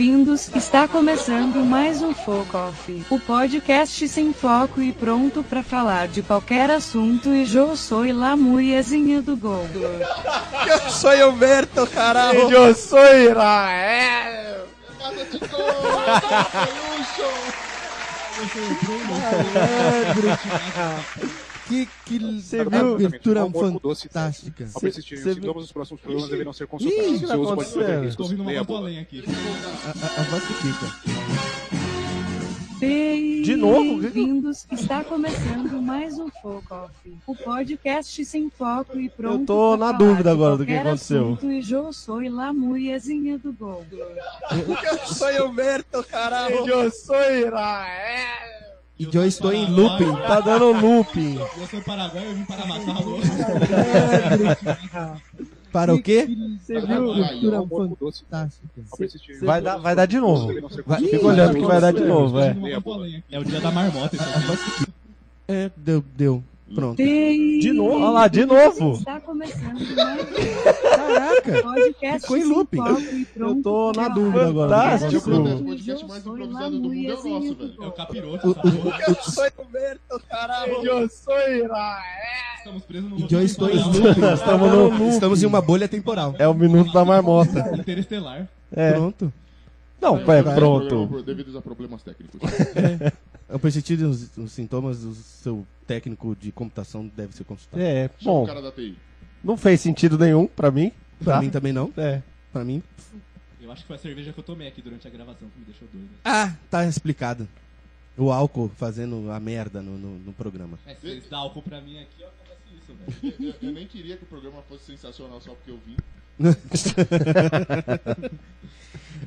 Bem-vindos, está começando mais um Foco Off, o podcast sem foco e pronto para falar de qualquer assunto e eu sou a mulherzinha do Google. Eu sou Humberto, caralho. Eu sou Israel. Que, que Você viu? abertura fantástica. Ao persistirem Cê- os sintomas, os próximos programas deverão ser Ih, consultados. Seu uso pode riscos. Tô ouvindo uma Leia a voz do bula. além aqui. A, a, a voz que fica. De novo? Bem-vindos, está começando mais um Foco Off, o podcast sem foco e pronto Eu tô na dúvida agora do que aconteceu. E eu sou a mulherzinha do Google. Eu sou Humberto, caralho. Eu sou Israel. E eu estou em looping. Tá dando looping. Eu sou paraguaio, eu vim para matá-lo. Para o quê? Você viu? Fantástica. Vai dar, vai dar de novo. Vai-. Fica olhando que vai dar de novo, é. É o dia da marmota, isso aqui. É, deu, deu. Pronto. De novo? Olha lá, de novo. Está começando mais Caraca. podcast Ficou em looping. pronto Eu tô na falar dúvida agora. Fantástico. O podcast mais Eu improvisado do mundo é o nosso, velho. É o capiroto, porra. Eu sou Humberto, caralho. Eu sou Israel. Estamos presos no eu looping. Estamos no. Estamos em uma bolha temporal. É o minuto da marmota. Interestelar. É. Pronto. Não, é Programa pronto. Devido a problemas técnicos. Eu persistir os, os sintomas do seu técnico de computação deve ser consultado. É, Chama o bom, cara da TI. não fez sentido nenhum pra mim. Pra Tá? mim também não. É. Pra mim. Eu acho que foi a cerveja que eu tomei aqui durante a gravação que me deixou doido. Ah, tá explicado. O álcool fazendo a merda no, no, no programa. É, se vocês dão álcool pra mim aqui, ó, acontece isso, velho. Eu, eu- eu nem queria que o programa fosse sensacional só porque eu vim.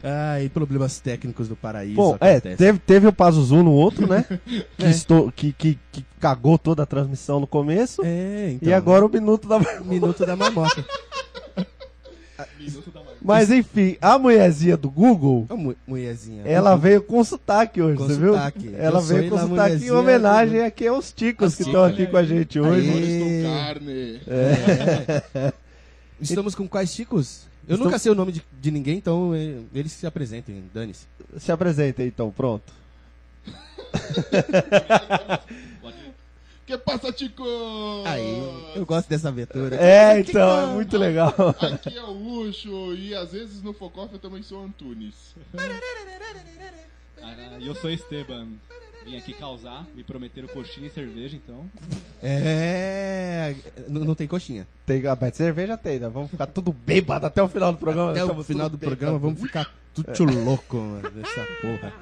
Ah, e problemas técnicos do paraíso. Bom, é, acontecem. teve, teve o Pazuzu no outro, né? que, estou, que, que, que cagou toda a transmissão no começo. É, então. e agora o minuto da. Minuto da marmota. Minuto da marmota. Mas enfim, a mulherzinha do Google, Ô, mu- mulherzinha. ela veio com sotaque hoje, Com você viu? sotaque. Ela Eu veio com sotaque em homenagem aqui aos ticos que estão aqui né? com a gente hoje. Aê. estou carne. Estamos com quais chicos? Eu Estamos- nunca sei o nome de, de ninguém, então eles se apresentem, dane-se. Se apresenta então, pronto. Que passa, Chico? Aí, eu gosto dessa abertura. É, então, é muito legal. Aqui é o Ucho e às vezes no Focoff eu também sou Antunes. Ah, E eu sou Esteban. Vim aqui causar, me prometeram coxinha e cerveja, então. É. Não, não tem coxinha. Tem, a mas cerveja tem, né? Vamos ficar tudo bêbado até o final do programa. Até o Estamos final tudo do programa vamos ficar tudo louco, mano, nessa porra.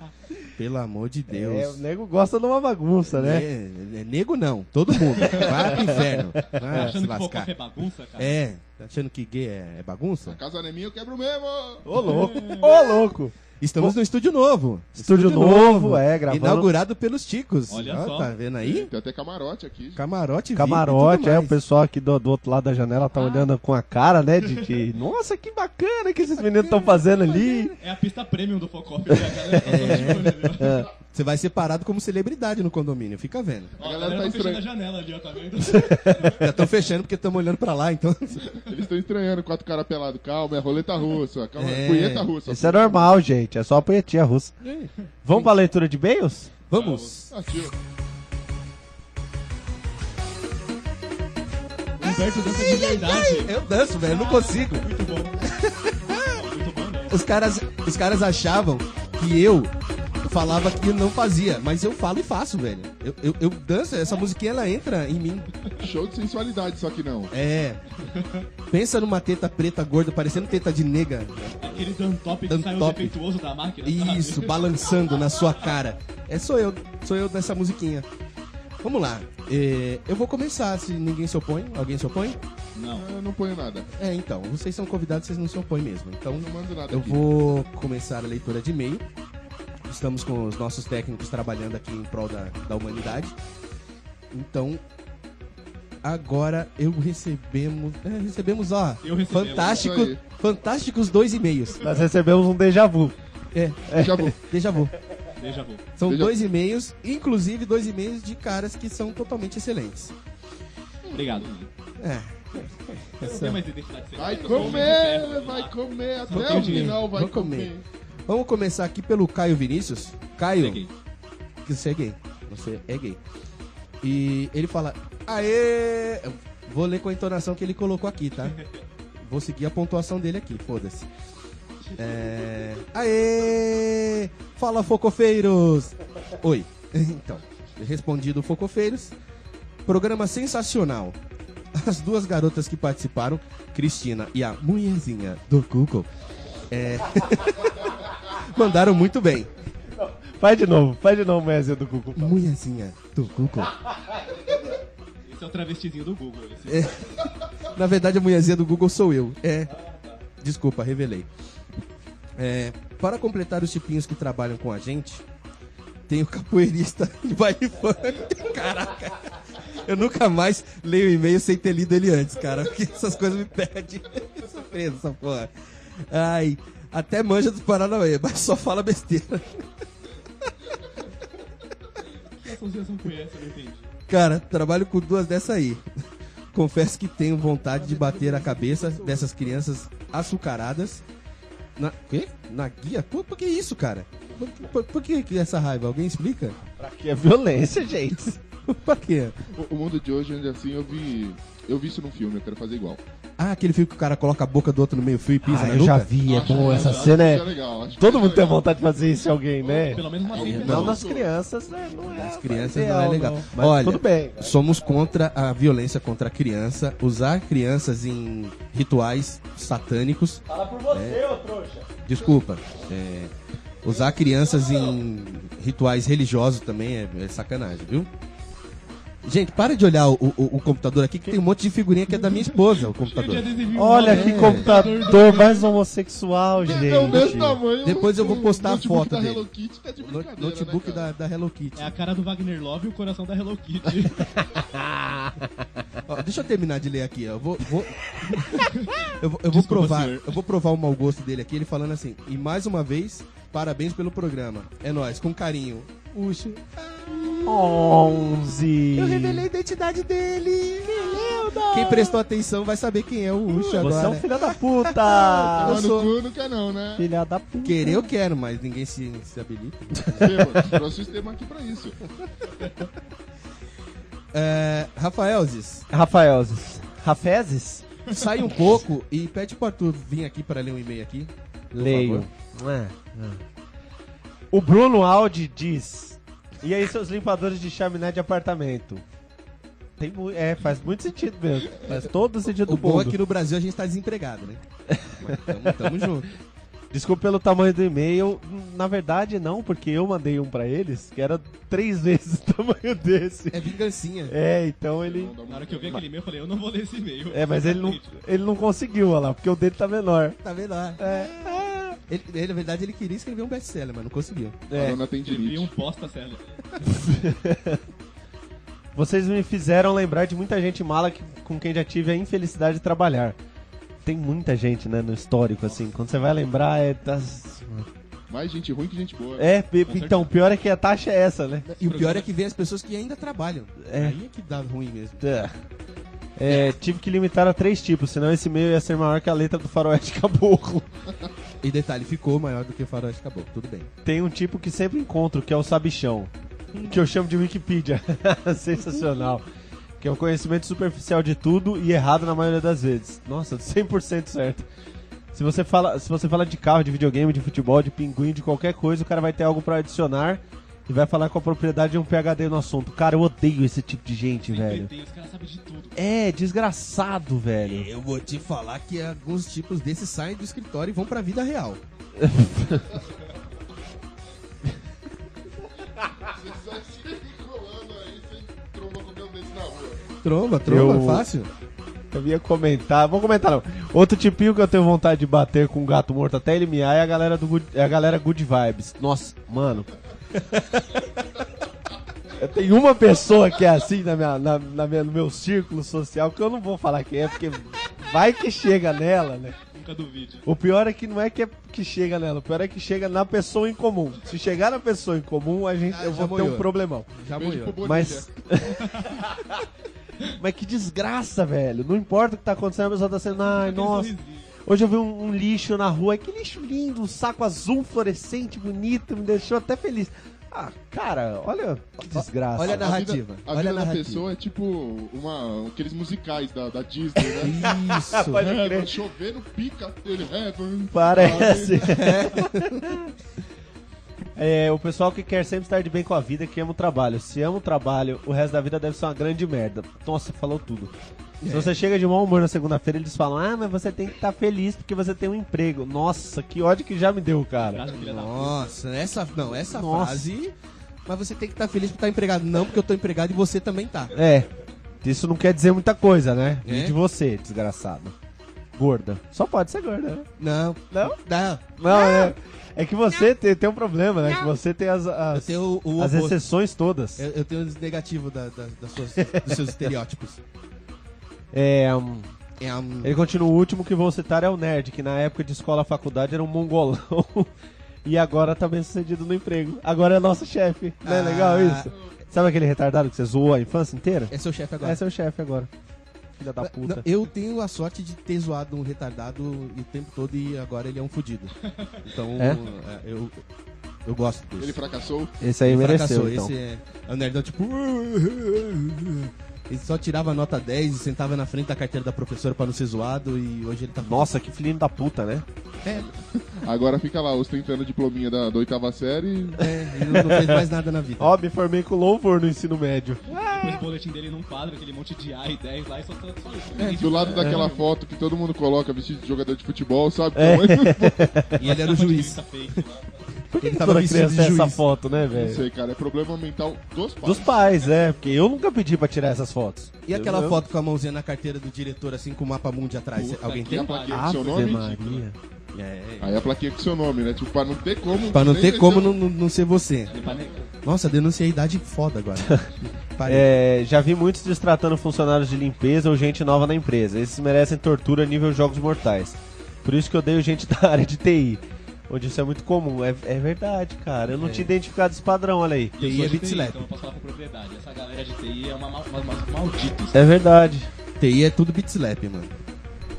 Pelo amor de É, o Deus. nego gosta de uma bagunça, né? É, é nego não, todo mundo. Vai pro inferno. Vai se achando que lascar. fofoca é bagunça, cara? É, tá achando que gay é, é bagunça? A casa não é minha, eu quebro mesmo. Ô louco, ô louco. Estamos no estúdio novo. Estúdio novo, é, gravando. Inaugurado pelos Ticos. Olha Ó, só. Tá vendo aí? Tem até camarote aqui. Camarote, Camarote, é, o pessoal aqui do, do outro lado da janela Ah. tá olhando com a cara, né, de que, nossa, que bacana que esses meninos estão fazendo ali. É a pista premium do Focoff, né? A tá. Você vai ser parado como celebridade no condomínio, fica vendo. Ó, a galera galera tá tá fechando a janela ali, ó, tá vendo? Já estão fechando porque estamos olhando pra lá, então. Eles estão estranhando quatro caras pelados. Calma, é roleta russa. Calma, É. punheta russa. Isso é normal, gente, é só a punhetinha russa. Vamos pra leitura de e-mails? Vamos. Ah, tio. Humberto dança de verdade. Eu danço, velho, não consigo. Muito bom. Muito bom, né? Os caras, os caras achavam que eu falava que não fazia, mas eu falo e faço, velho. Eu, eu, eu danço, essa musiquinha ela entra em mim. Show de sensualidade, só que não. É. Pensa numa teta preta gorda, parecendo teta de nega. Aquele Dan Top que saiu Top. defeituoso da máquina. sabe? Isso, balançando na sua cara. É, sou eu, sou eu dessa musiquinha. Vamos lá. É, eu vou começar, se ninguém se opõe. Alguém se opõe? Não. Eu não ponho nada. É, então, vocês são convidados, vocês não se opõem mesmo. Então, Não mando nada eu aqui. vou começar a leitura de e-mail. Estamos com os nossos técnicos trabalhando aqui em prol da, da humanidade. Então, agora eu recebemos. é, recebemos, ó. Eu recebemos. Fantástico, fantásticos dois e-mails. Nós recebemos um déjà vu. É, Já vou. déjà vu. Déjà vu. São Déjà- dois e-mails, inclusive dois e-mails de caras que são totalmente excelentes. Obrigado. É. Secreta. Vai comer, vai comer, até o final vai comer. comer. Vamos começar aqui pelo Caio Vinícius. Caio, Peguei. que você é gay. Você é gay. E ele fala: Aê! Vou ler com a entonação que ele colocou aqui, tá? Vou seguir a pontuação dele aqui, foda-se. É... Aê! Fala, focofeiros! Oi. Então, respondido, focofeiros. Programa sensacional. As duas garotas que participaram, Cristina e a mulherzinha do Google, é... mandaram muito bem. Faz de novo, faz de novo, Mézia do Google. Mulherzinha do Google. Esse é o travestizinho do Google. Esse. Na verdade, a mulherzinha do Google sou eu. É. Desculpa, revelei. É, para completar os tipinhos que trabalham com a gente, tem o capoeirista de baile funk. Caraca. Eu nunca mais leio o e-mail sem ter lido ele antes, cara. Porque essas coisas me perdem. Eu sou preso, essa porra. Ai, até manja dos Paranauê, mas só fala besteira. Que associação foi essa? Cara, trabalho com duas dessa aí. Confesso que tenho vontade de bater a cabeça dessas crianças açucaradas. Na. Quê? Na guia? Por, por que isso, cara? Por, por- por que, que essa raiva? Alguém explica? Aqui é violência, gente. Por quê? O, o mundo de hoje, ainda assim, eu vi. Eu vi isso num filme, eu quero fazer igual. Ah, aquele filme que o cara coloca a boca do outro no meio fio e pisa Ah, na eu nuca? já vi, é Acho bom que- essa acho cena. É... isso legal, Todo é mundo tem vontade de fazer isso em alguém, né? Pelo menos uma vez. Não Não. nas crianças, né? Não é. Nas crianças não é legal. Mas Olha, tudo bem. Somos contra a violência contra a criança, usar crianças em rituais satânicos. Fala por você, ô trouxa. Desculpa. é, usar crianças em rituais religiosos também é, é sacanagem, viu? Gente, para de olhar o, o- o computador aqui, que tem um monte de figurinha que é da minha esposa, o computador. Olha que É. computador mais homossexual, Então, desse gente. tamanho. Depois eu vou o postar a notebook foto da dele. Hello Kitty tá de brincadeira, notebook né, da, da Hello Kitty. É a cara do Wagner Love e o coração da Hello Kitty. Ó, deixa eu terminar de ler aqui, ó. Eu vou, vou- eu, vou- eu vou Desculpa, provar, senhor. eu vou provar o mau gosto dele aqui, ele falando assim. E mais uma vez, parabéns pelo programa. É nóis, com carinho. Uxo. 11. Eu revelei a identidade dele. Quem prestou atenção vai saber quem é o Você agora. é um filho da puta. Eu no sou- cu não quer não, né? Filha da puta. Querer eu quero, mas ninguém se, se habilita. Trouxe o sistema aqui pra isso. É, Rafaelzes, Rafaelzes. Rafezes? sai um pouco e pede pro Arthur vir aqui para ler um e-mail aqui. por Leio. favor. É, é. O Bruno Aldi diz: E aí, seus limpadores de chaminé de apartamento? Tem é, faz muito sentido mesmo. Faz todo o sentido O do bom é mundo. que no Brasil a gente tá desempregado, né? Mas tamo, tamo junto. Desculpa pelo tamanho do e-mail. Na verdade, não, porque eu mandei um pra eles que era três vezes o tamanho desse. É vingancinha. É, então ele. Na hora que eu vi aquele e-mail, eu falei, eu não vou ler esse e-mail. É, mas ele não, ele não conseguiu, olha lá, porque o dele tá menor. Tá lá? É. Ele, ele, na verdade, ele queria escrever um best-seller, mas não conseguiu. É. Parou na tendinite. Escrevi um posta, Célio. Vocês me fizeram lembrar de muita gente mala que- com quem já tive a infelicidade de trabalhar. Tem muita gente, né, no histórico, assim. Quando você vai lembrar, é. das- Mais gente ruim que gente boa. É, pe- então, o pior é que a taxa é essa, né? E o pior é que vem as pessoas que ainda trabalham. É. Aí é que dá ruim mesmo. É. É, tive que limitar a três tipos, senão esse e-mail ia ser maior que a letra do faroeste caboclo. E detalhe, ficou maior do que o faroeste acabou. Tudo bem. Tem um tipo que sempre encontro, que é o sabichão. Que eu chamo de Wikipedia. Sensacional. Que é um conhecimento superficial de tudo e errado na maioria das vezes. Nossa, 100% certo. Se você, fala, se você fala de carro, de videogame, de futebol, de pinguim, de qualquer coisa, o cara vai ter algo pra adicionar e vai falar com a propriedade de um PHD no assunto. Cara, eu odeio esse tipo de gente, velho. Tem, os caras sabem de tudo. É, desgraçado, velho. Eu vou te falar que alguns tipos desses saem do escritório e vão pra vida real. Você sai circulando aí, sem tromba com o desse na rua. Tromba, tromba, Eu- fácil. Eu ia comentar, vou comentar não. Outro tipinho que eu tenho vontade de bater com um gato morto até ele miar é a galera do good, é a galera good vibes. Nossa, mano. Tenho uma pessoa que é assim na minha, na, na minha- no meu círculo social, que eu não vou falar quem é, porque vai que chega nela, né? Nunca duvide. O pior é que não é que, é que chega nela, o pior é que chega na pessoa em comum. Se chegar na pessoa em comum, a gente, Ah, eu vou ter um problemão. Já morreu. Mas. Mas que desgraça, velho. Não importa o que tá acontecendo, a pessoa tá sendo. Ai, nossa. sorrisinho. Hoje eu vi um, um lixo na rua. Que lixo lindo, um saco azul fluorescente, bonito, me deixou até feliz. Ah, cara, olha que desgraça. olha a A vida- narrativa. A olha a vida da narrativa. pessoa é tipo uma, aqueles musicais da, da Disney, né? Isso. Pode Heaven, crer. chovendo pica, ele heaven. Parece. É, o pessoal que quer sempre estar de bem com a vida, que ama o trabalho. Se ama o trabalho, o resto da vida deve ser uma grande merda. Nossa, falou tudo. Se você chega de mau humor na segunda-feira, eles falam: Ah, mas você tem que estar feliz porque você tem um emprego. Nossa, que ódio que já me deu, cara. Nossa, essa, não, essa Nossa. frase. Mas você tem que estar feliz por estar empregado. Não, porque eu tô empregado e você também tá. É, isso não quer dizer muita coisa, né? É? E de você, desgraçado. Gorda. Só pode ser gorda, né? Não. Não? Não. Não, é. É que você tem, tem um problema, né? Que você tem as, as, o, o as exceções todas. Eu, eu tenho os negativos da, da- das suas- dos seus estereótipos. É. hum, É um... Ele continua, o último que vou citar é o nerd, que na época de escola faculdade era um mongolão. e agora tá bem sucedido no emprego. Agora é nosso chefe. Não é Ah. legal isso? Sabe aquele retardado que você zoou a infância inteira? É seu chefe agora. É o chefe agora. Filha da Não, puta. eu tenho a sorte de ter zoado um retardado o tempo todo e agora ele é um fudido. Então, É? é, eu, eu gosto disso. Ele fracassou. Esse aí Ele mereceu, fracassou. então. Esse é, é o nerdão tipo... Ele só tirava nota 10 e sentava na frente da carteira da professora pra não ser zoado e hoje ele tá... Nossa, que filhinho da puta, né? É, Agora fica lá ostentando a diplominha da, da oitava série. é, ele não fez mais nada na vida. Ó, me formei com louvor no ensino médio. Depois o boletim dele num quadro, aquele monte de A e 10 lá e só, só isso. Do lado daquela foto que todo mundo coloca vestido de jogador de futebol, sabe? É. E ele era o juiz. Tá. Por que, Ele que tava toda criança tem essa foto, né, Não velho? sei, cara. É problema mental dos pais. Dos pais, é, porque eu nunca pedi pra tirar essas fotos. E aquela foto com a mãozinha na carteira do diretor, assim, com o mapa mundi atrás? Puta Alguém tem? a plaquinha com seu nome? Maria. É. Aí a plaquinha com seu nome, né? Tipo, pra não ter como. Pra não ter como não, não- não ser você. Nossa, denunciei a idade foda agora. É, já vi muitos destratando funcionários de limpeza ou gente nova na empresa. Esses merecem tortura nível jogos mortais. Por isso que eu odeio gente da área de TI. Onde isso é muito comum. É, é verdade, cara. Eu não tinha identificado esse padrão, olha aí. E TI é bit slap. Então eu posso falar com propriedade. Essa galera de TI é uma, uma, uma, malditos. É verdade. TI é tudo bit slap, mano.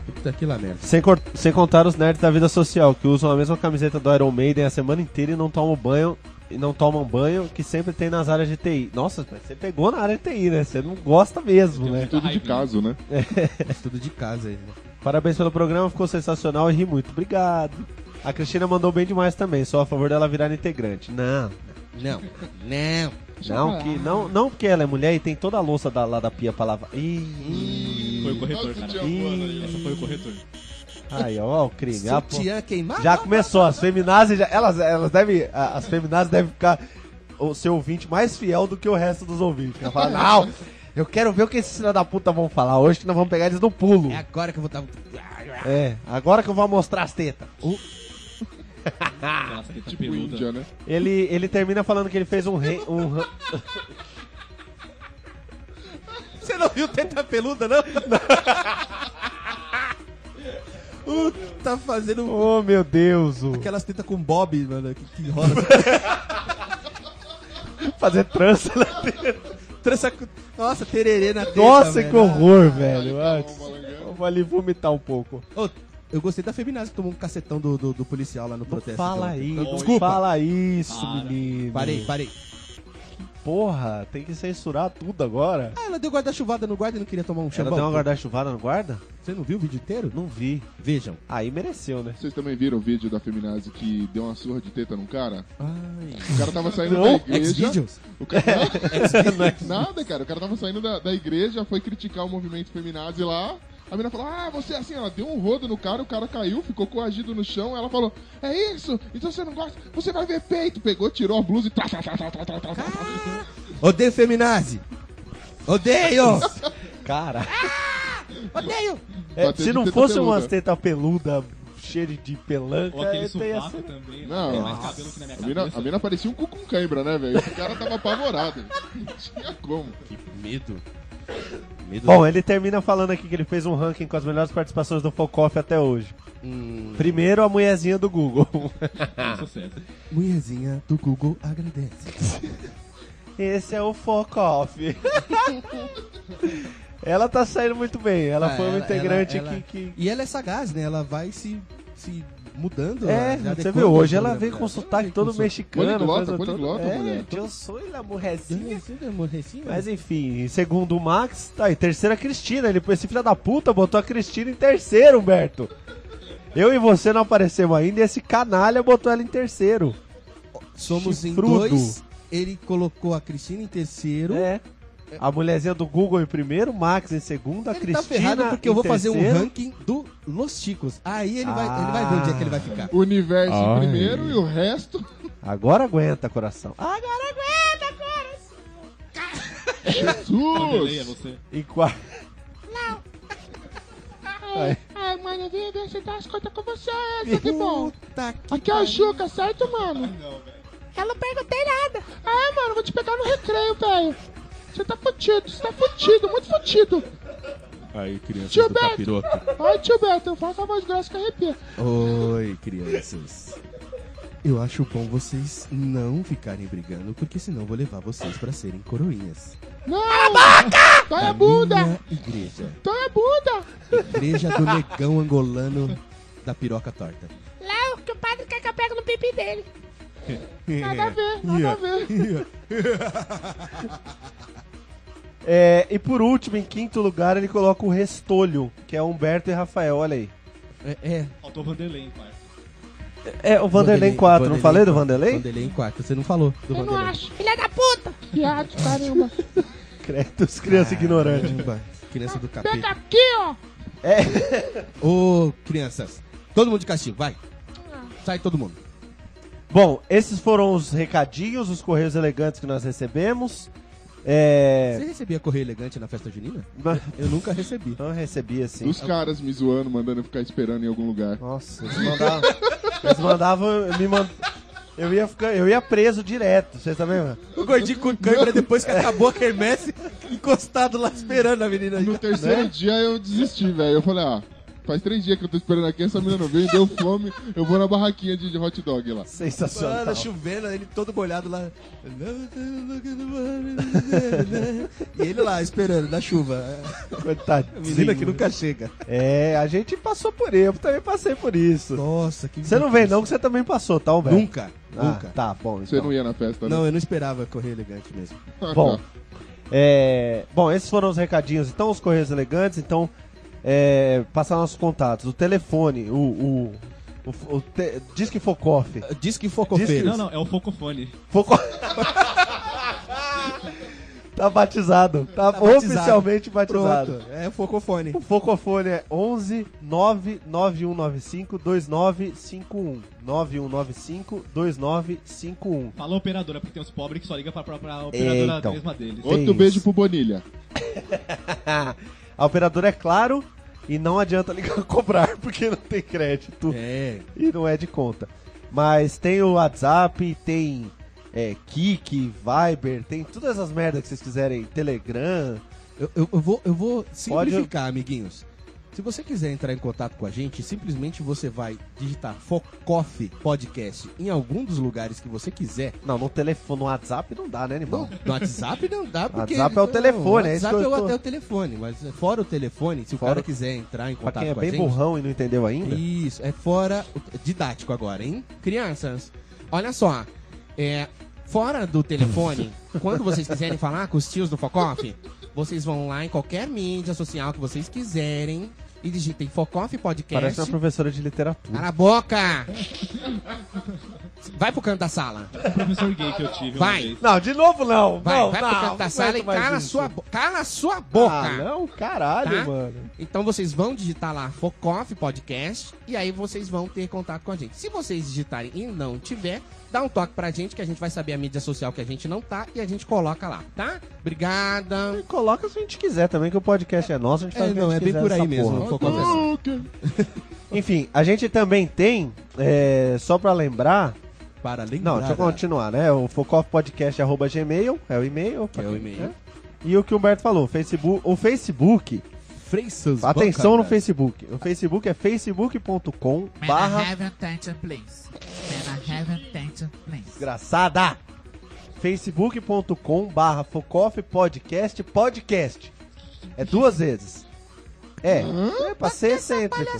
Puta que lá merda. Sem, sem contar os nerds da vida social, que usam a mesma camiseta do Iron Maiden a semana inteira e não tomam banho. E não tomam banho que sempre tem nas áreas de TI. Nossa, você pegou na área de TI, né? Você não gosta mesmo, né? Tudo de caso, né? É tudo de casa aí. né? Parabéns pelo programa, ficou sensacional e ri muito. Obrigado. A Cristina mandou bem demais também, sou a favor dela virar integrante. Não, Não, não. não, que, não, não porque ela é mulher e tem toda a louça da, lá da pia pra lavar. Ih, Foi o corretor, cara. voando aí, Essa foi o corretor. aí, ó, ó, o crime. Ah, pô. Sutiã queimado. Já começou, as feminazes, já, elas, elas devem, a- as feminazes devem ficar o seu ouvinte mais fiel do que o resto dos ouvintes. Ela fala, não, eu quero ver o que esses filhos da puta vão falar hoje, que nós vamos pegar eles no pulo. É agora que eu vou estar... É, agora que eu vou mostrar as tetas. Teta Tipo peluda. Índia, né? Ele, ele termina falando que ele fez um rei. Um, Você não viu teta peluda, não? Uh, tá fazendo oh, meu Deus! o- aquelas tetas com bob, mano, que, que rola. Fazer trança na Trança com- Nossa, tererê na teta, Nossa, velho. que horror, velho. Ah, balangando. Eu vou ali vomitar um pouco. Ô, eu gostei da feminazi que tomou um cacetão do, do, do policial lá no protesto. Fala então. isso, Desculpa. fala isso, Para. menino. Parei, parei. Porra, tem que censurar tudo agora. Ah, ela deu guarda-chuvada no guarda e não queria tomar um Ela chambão. deu uma guarda-chuvada no guarda? Você não viu o vídeo inteiro? Não vi. Vejam. Aí mereceu, né? Vocês também viram o vídeo da feminazi que deu uma surra de teta num cara? Ai. O cara tava saindo Não, da igreja. X-Videos? O cara... Não é Nada, cara. O cara tava saindo da, da igreja, foi criticar o movimento feminazi lá. A menina falou, ah, você é assim, ela deu um rodo no cara, o cara caiu, ficou coagido no chão. Ela falou, é isso? Então você não gosta? Você vai ver peito. Pegou, tirou a blusa e... Tá, tá, tá, tá, tá, tá, tá, tá. Odeio feminazi! Odeio! Cara, Odeio! é, se não fosse peluda. umas tetas peluda cheio de, pelanca. Ou aquele é, sovaco essa- também. Não, tem mais cabelo que na minha A mina, cabeça. a mina parecia um cu com cãibra, né, velho? O cara tava apavorado. Não tinha como. Que medo. Bom, ele termina falando aqui que ele fez um ranking com as melhores participações do Focoff até hoje. Hum, Primeiro, a mulherzinha do Google. Sucesso. mulherzinha do Google agradece. Esse é o Focoff. ela tá saindo muito bem. Ela Ah, foi uma ela- integrante ela- ela- que... que... E ela é sagaz, né? Ela vai se, se mudando. É, ela já você viu, hoje ela veio com sotaque Ela todo mexicano. Poliglota, poliglota, É, mulher. eu sou a mulherzinha. sotaque. Amorrecinho. Mas enfim, segundo o Max, tá aí, terceira Cristina. Ele, esse filho da puta botou a Cristina em terceiro, Humberto. Eu e você não aparecemos ainda e esse canalha botou ela em terceiro. Somos Chifrudo. em dois. Ele colocou a Cristina em terceiro. É. A mulherzinha do Google em primeiro, Max em segundo, a Ele Cristina tá ferrado porque eu vou fazer um terceiro. ranking do Los Chicos. Aí ele, vai, ele vai ver onde é que ele vai ficar. O universo Ai. em primeiro e o resto. Agora aguenta, coração. Ah, Vanderlei é Jesus! você. em quarto. Ai, mano, vem ver se dá as contas com você, que bom. Que Aqui é o. Juca, certo, mano? Eu não perguntei nada. Ah, mano, vou te pegar no recreio, velho. Você tá fudido, você tá fudido, muito fudido. Aí, crianças Tio do Beto. capiroto. Ai, tio Beto, fala com a voz grossa que arrepia. Oi, crianças. Eu acho bom vocês não ficarem brigando, porque senão eu vou levar vocês pra serem coroinhas. Não! A boca! Dói a Da bunda! minha igreja. Dói a bunda! Igreja do negão angolano da piroca torta. Léo, que o padre quer que eu pegue no pipi dele. Nada a ver, nada a ver. É, e por último, em quinto lugar, ele coloca o Restolho, que é Humberto e Rafael, olha aí. É, é. Faltou o Vanderlei em quarto. É, o Vanderlei em 4, não falei do Vanderlei? Vanderlei em 4, você não falou do Eu não Vanderlei. acho. Filha da puta! Viado, caramba. Credos, criança ignorante. Caramba, criança do Pega capeta. aqui, ó. Ô, crianças, todo mundo de castigo, vai. Sai todo mundo. Bom, esses foram os recadinhos, os correios elegantes que nós recebemos. É. Você recebia correio elegante na festa junina? Mas- Eu nunca recebi. Não recebi assim. Dos caras me zoando, mandando eu ficar esperando em algum lugar. Nossa, eles mandavam. eles mandavam. Me mand... eu, ia ficar, eu ia preso direto, vocês também, mano? O gordinho com câimbra depois que acabou a quermesse, encostado lá esperando a menina. No terceiro dia eu desisti, velho. Eu falei, ah, faz três dias que eu tô esperando aqui, essa menina não veio, deu fome, eu vou na barraquinha de, de hot dog lá. Sensacional. Mano, chovendo, ele todo molhado lá. E ele lá esperando na chuva. Coitadinho. A menina que nunca chega. É, a gente passou por isso, eu também passei por isso. Nossa, que Você não vem não, que você também passou, tá, Humberto? Nunca, Ah, nunca. Tá, bom. Você Então. não ia na festa, né? Não, eu não esperava correr elegante mesmo. Bom, é, bom, esses foram os recadinhos. Então, os Correios Elegantes. Então, é, passar nossos contatos. O telefone, o. o, o, o te, Disque Focoff. Diz que focofeiros. Não, não, é o Focofone. Foco... tá batizado. Tá, Tá batizado. oficialmente batizado. Pronto, é focofone. O Focofone é 11 99195 2951. 9195 2951. Fala operadora, porque tem uns pobres que só ligam pra, pra, pra operadora Então. mesma deles. Outro Tem beijo isso. pro Bonilha. A operadora é claro e não adianta ligar cobrar porque não tem crédito. É. e não é de conta. Mas tem o WhatsApp, tem é, Kik, Viber, tem todas as merdas que vocês quiserem, Telegram. Eu, eu- eu vou, eu vou simplificar, amiguinhos. Se você quiser entrar em contato com a gente, simplesmente você vai digitar Focoff Podcast em algum dos lugares que você quiser. Não, no telefone, no WhatsApp não dá, né, animal? No WhatsApp não dá, porque... WhatsApp é o telefone, é isso WhatsApp que eu é tô- até o telefone, mas fora o telefone, se o Fora- cara quiser entrar em Pra contato quem é com bem a gente... burrão e não entendeu ainda. Isso, é fora. Didático agora, hein? Crianças, olha só. É, fora do telefone, quando vocês quiserem falar com os tios do Focoff, vocês vão lá em qualquer mídia social que vocês quiserem e digitem Focoff Podcast. Parece uma professora de literatura. Cala a boca! Vai pro canto da sala. Professor gay que eu tive Vai. Não, de novo não. Vai, não, vai não, pro canto da sala e cala, isso. sua, cala sua boca. Ah, não, caralho, Tá? mano. Então vocês vão digitar lá Focoff Podcast e aí vocês vão ter contato com a gente. Se vocês digitarem e não tiver, dá um toque pra gente que a gente vai saber a mídia social que a gente não tá e a gente coloca lá, tá? Obrigada. Coloca se a gente quiser também, que o podcast é nosso, a gente faz É, o que não, a é bem por aí mesmo. porra. É assim. Enfim, a gente também tem, é, só pra lembrar, Para lembrar. não, deixa eu continuar, né? O focoffpodcast.gmail é o e-mail. É o e-mail. né? E o que o Humberto falou, Facebook, o Facebook, Freissas atenção no. Facebook. O Facebook é facebook.com barra desgraçada. facebook.com barra Podcast Podcast. É duas vezes. É, é pra ser excêntrico.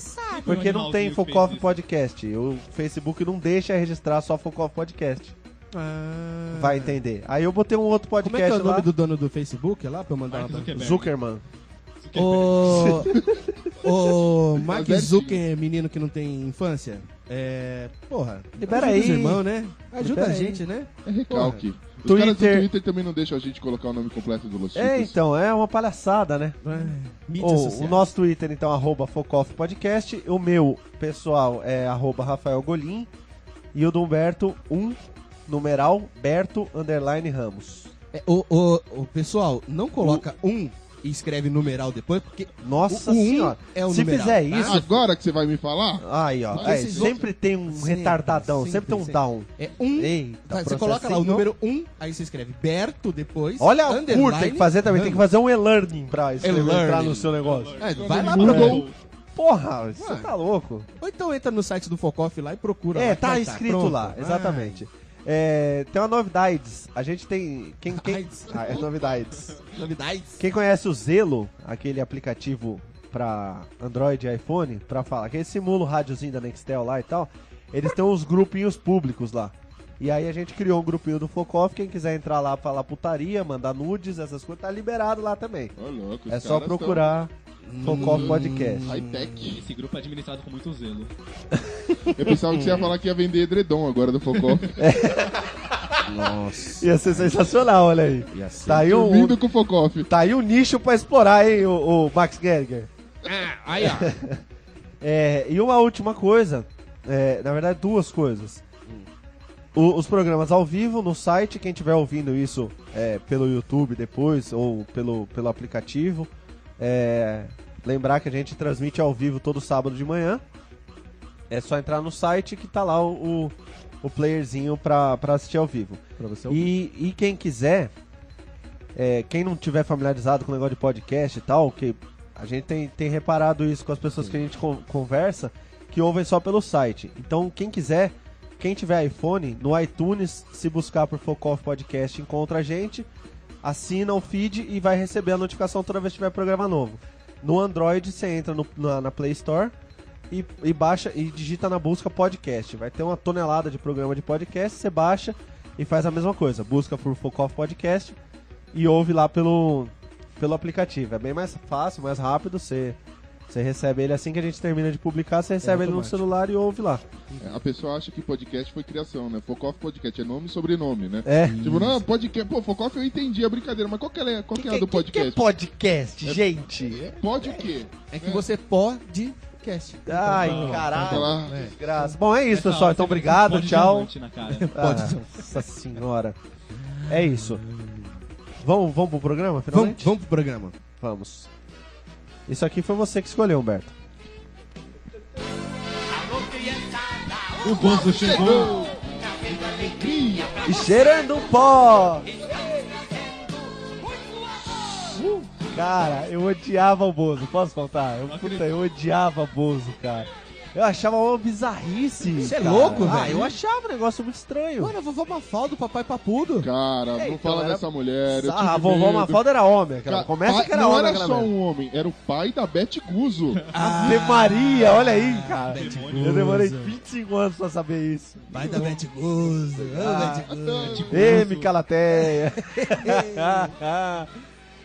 Porque não tem Focoff. Podcast. O Facebook não deixa registrar só Focoff Podcast. Ah. Vai entender. Aí eu botei um outro Como podcast é que é o nome lá. do dono do Facebook lá pra eu mandar Mark uma... Zuckerberg. Zuckerman. O, o Mark Zucker, menino que não tem infância, é. Porra, Libera aí. os irmãos, né? Ajuda Libera a aí. gente, né? É recalque. Os Twitter- caras do Twitter também não deixam a gente colocar o nome completo do Los É, Chicos. então, é uma palhaçada, né? É, mídias O, sociais. o nosso Twitter, então, arroba Focoff Podcast. O meu pessoal é arroba Rafael Golim. E o do Humberto, um numeral, Berto, underline Ramos. É, o, o, o pessoal, não coloca um e escreve numeral depois, porque Nossa o um senhora. é o Se numeral, fizer tá? isso, Agora que você vai me falar? Aí, ó. Aí, esses sempre tem um Sempre, retardadão, sempre, tem um sempre. down. é um. Eita, Tá, você coloca lá o número um, aí você escreve Berto depois. Olha o curso, tem que fazer também, tem que fazer um e-learning pra E-learning. entrar no seu negócio. É, vai lá Google. pra... Porra, você tá louco. Ou então entra no site do Focoff lá e procura. lá É, que tá vai escrito pronto. lá, Ah, exatamente. É, tem uma novidades. A gente tem. Quem, quem... Novidades. Ah, é novidades. novidades. Quem conhece o Zelo, aquele aplicativo pra Android e iPhone, pra falar, que ele simula o rádiozinho da Nextel lá e tal, eles têm uns grupinhos públicos lá. E aí a gente criou um grupinho do Focoff, quem quiser entrar lá falar putaria, mandar nudes, essas coisas, tá liberado lá também. Ô, louco, É só procurar Focoff Hum. Podcast. tão High-tech. Esse grupo é administrado com muito zelo. Eu pensava que você ia falar que ia vender edredom agora do Focó. Nossa. Ia ser sensacional, olha aí. Ia ser. Tá aí um, Dormindo com o Focoff. tá aí um nicho pra explorar, hein, o, o Max Gerger. Ah, aí, ó. É, e uma última coisa, é, na verdade duas coisas. O- os programas ao vivo no site, quem estiver ouvindo isso é, pelo YouTube depois ou pelo, pelo aplicativo, é, lembrar que a gente transmite ao vivo todo sábado de manhã. É só entrar no site que tá lá o, o, o playerzinho pra, pra assistir ao vivo. Pra você E, e quem quiser, é, quem não tiver familiarizado com o negócio de podcast e tal, que a gente tem, tem reparado isso com as pessoas que a gente con- conversa, que ouvem só pelo site. Então, quem quiser, quem tiver iPhone, no iTunes, se buscar por Focoff Podcast, encontra a gente, assina o feed e vai receber a notificação toda vez que tiver programa novo. No Android, você entra no- na, na Play Store e, e baixa e digita na busca podcast. Vai ter uma tonelada de programa de podcast, você baixa e faz a mesma coisa. Busca por Focoff Podcast e ouve lá pelo, pelo aplicativo. É bem mais fácil, mais rápido. Você, você recebe ele assim que a gente termina de publicar, você recebe ele no celular e ouve lá. É, A pessoa acha que podcast foi criação, né? Focoff Podcast é nome e sobrenome, né? É. Tipo, não, podcast. Pô, Focoff eu entendi a brincadeira, mas qual que é, qual que é a do podcast? podcast, gente? Pode o quê? É que você pode cast. Ai, Não, caralho. Falar. Desgraça. Bom, é isso, pessoal. Então, obrigado, pode tchau. cara. Pode. Nossa senhora. É isso. Vamos, vamos pro programa, Vamos, finalmente? vamos pro programa. Vamos. Isso aqui foi você que escolheu, Humberto. O Bozo chegou. E cheirando pó! Uh, Cara, eu odiava o Bozo, posso contar? Eu, puta, eu odiava Bozo, cara. Eu achava uma bizarrice. Você é cara. louco, Ah, velho? eu achava um negócio muito estranho. Mano, a vovó Mafalda, o papai papudo. Cara, É, não então, fala era- dessa mulher. eu Ah, tive a vovó medo. Mafalda era homem. Aquela. Ca- Começa pai- que era não homem. era aquela só merda. um homem, era o pai da Beth Guzo. Ave Maria, olha aí, cara. Bete Eu demorei Guzo. 25 anos pra saber isso. Vai da Bete Guzo. Ah. Bete Guzo. Ê, Micalateia.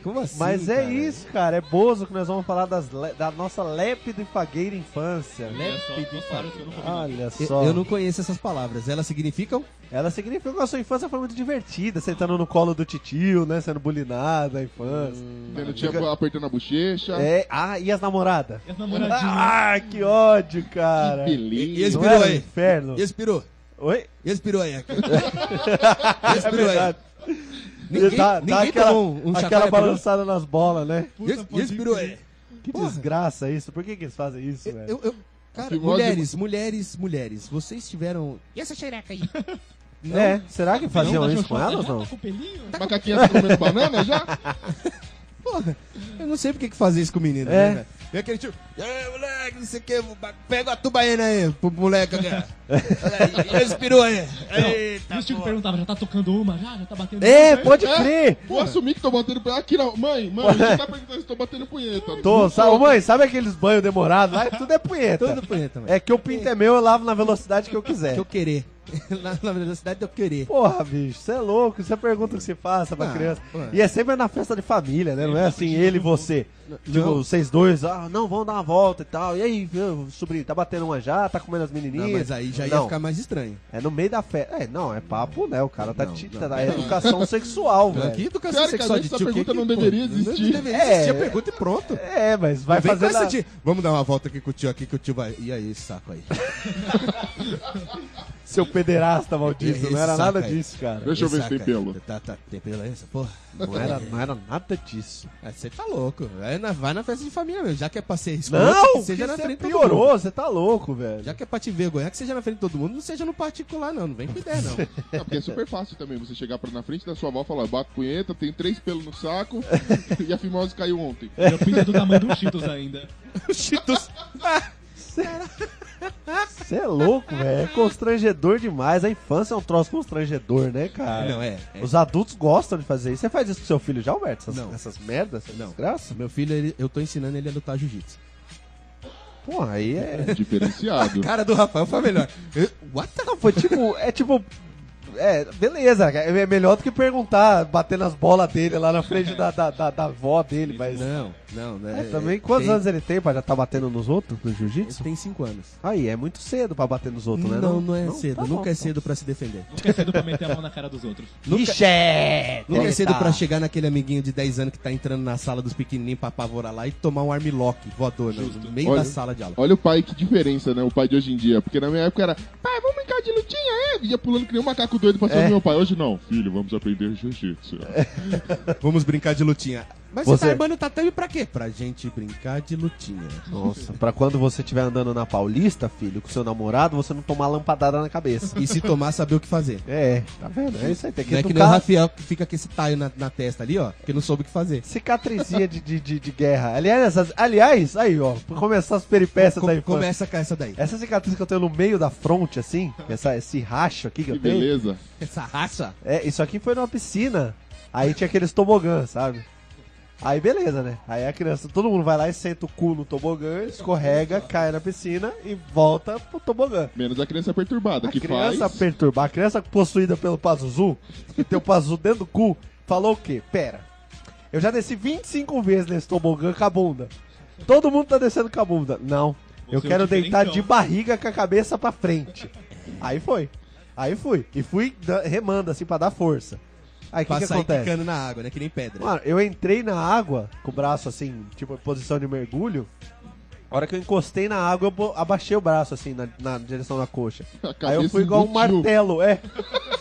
Como assim? Mas é cara? isso, cara. É Bozo que nós vamos falar das da nossa lépida e fagueira infância. Eu não combinava. Olha Eu, só. eu não conheço essas palavras. Elas significam? Ela significa que a sua infância foi muito divertida, sentando no colo do titio, né? Sendo bulinado na infância. Tendo tia apertando a bochecha. É, ah, e as namoradas? E as namoradinhas? Ah, que ódio, cara. Que E beleza. esse Não pirou era um aí? inferno. E esse pirou? Oi? E esse pirou aí? Esse É aí? Ninguém, dá, ninguém dá aquela, tomou um, um aquela balançada nas bolas, né? Pirou aí? Que Porra. desgraça isso. Por que, que eles fazem isso, velho? Eu, eu, Cara, fimose- mulheres, mulheres, mulheres, vocês tiveram. E essa xereca aí? Não. É, será que faziam Não, tá isso com xoxota, elas já ou tá não? com pelinho? Macaquinha tá comendo banana já? Porra, eu não sei porque que fazer isso com o menino, É. né, velho? Vem aquele tio, e aí, moleque, não sei o que, pega a tubaína aí, pro moleque. Olha respirou aí. Eita, E os tios porra. perguntavam, já tá tocando uma? Já? Já tá batendo É, uma? pode É. crer! Vou assumir que tô batendo punheta. Aqui não. Mãe, mãe, você tá perguntando se tô batendo punheta. Tô, sabe, mãe, sabe aqueles banhos demorados lá? Tudo é punheta. Tudo punheta, mano. É que o pinto é meu, eu lavo na velocidade que eu quiser. que eu querer. na, na velocidade de eu querer. Porra, bicho, você é louco, isso é pergunta que se faça pra Ah, criança. ué. E é sempre na festa de família, né? Não é assim, ele e você. Tipo, Não. vocês dois, ah, não, vamos dar uma volta e tal. E aí, meu sobrinho, tá batendo uma já, tá comendo as menininhas? Não, mas aí já ia Não, ficar mais estranho. É no meio da festa. É, não, é papo, né? O cara tá Não, te não. é educação sexual, Que velho. educação sexual de essa tio? pergunta que não que- deveria pô, existir. Não deveria É. existir a pergunta e pronto. É, mas vai Não fazer essa na... de, Vamos dar uma volta aqui com o tio aqui, que o tio vai... E aí, esse saco aí? seu pederasta maldito. Não era nada aí. disso, cara. Deixa eu ver se tem pelo. Tá, tá, tem pelo aí, essa porra? Não era, não era nada disso. Ah, Você tá louco. Vai na, vai na festa de família mesmo. Já que é pra ser escroto, Não, que seja na você frente de todo mundo. piorou, você tá louco, velho. Já que é pra te vergonhar, que seja na frente de todo mundo, não seja no particular, não. Não vem com ideia, não. Não, porque é super fácil também você chegar pra, na frente da sua avó e falar: bato punheta, tem três pelos no saco e a fimose caiu ontem. Pinto é do tamanho um Cheetos ainda. Cheetos. Você é louco, velho. É constrangedor demais. A infância é um troço constrangedor, né, cara? Não, é. é. Os adultos gostam de fazer isso. Você faz isso com seu filho já, Alberto? Essas, Não. essas merdas? Essas Não. desgraças? Meu filho, ele- eu tô ensinando ele a lutar jiu-jitsu. Porra, aí é. Diferenciado. Cara do Rafael foi melhor. Eu- What the Não, foi tipo. É tipo. É, beleza, é melhor do que perguntar, bater nas bolas dele lá na frente da, da, da, da avó dele, mas. Não, não, né? É, também, quantos tem, anos ele tem pra já tá batendo nos outros no Ele jiu-jitsu? tem 5 anos. Aí, é muito cedo pra bater nos outros, né? não, não é cedo. Tá bom, nunca é então. cedo pra se defender. Nunca é cedo pra meter a mão na cara dos outros. Ixi, é, Nunca é cedo pra chegar naquele amiguinho de 10 anos que tá entrando na sala dos pequenininhos pra apavorar lá e tomar um armlock voador no, no meio Olha- da sala de aula. Olha o pai, que diferença, né? O pai de hoje em dia. Porque na minha época era, pai, vamos brincar de lutinha, é? Ia pulando que nem um macaco doido pra cima É. do meu pai. Hoje não, filho, vamos aprender jiu-jitsu. Vamos brincar de lutinha. Mas Você- você tá armando o tatame pra quê? Pra gente brincar de lutinha. Nossa, pra quando você estiver andando na Paulista, filho, com seu namorado, você não tomar lampadada na cabeça. E se tomar, saber o que fazer. É, tá vendo? É isso aí, tem que Não é que nem o educar. Rafael que fica com esse taio na, na testa ali, ó, que não soube o que fazer. Cicatrizinha de, de, de, de guerra. Aliás, essas, aliás, aí, ó, pra começar as peripécias Com- da infância. começa com essa daí. Essa cicatriz que eu tenho no meio da fronte, assim, essa, esse racho aqui que, Que eu tenho. beleza. Essa raça. É, isso aqui foi numa piscina. Aí tinha aqueles tobogã, sabe? Aí beleza, né? Aí a criança, todo mundo vai lá e senta o cu no tobogã, escorrega, cai na piscina e volta pro tobogã. Menos a criança perturbada, A que criança faz... perturbar, a criança possuída pelo Pazuzu, que tem o Pazuzu dentro do cu, falou o quê? Pera, eu já desci 25 vezes nesse tobogã com a bunda. Todo mundo tá descendo com a bunda. Não, eu Você é o quero deitar diferentão. de barriga com a cabeça pra frente. Aí foi. Aí fui. E fui remando assim pra dar força. Aí o que, que acontece? na água, né? Que nem pedra. Mano, eu entrei na água com o braço assim, tipo em posição de mergulho. A hora que eu encostei na água, eu abaixei o braço assim, na, na direção da coxa. Aí eu fui igual um martelo, é.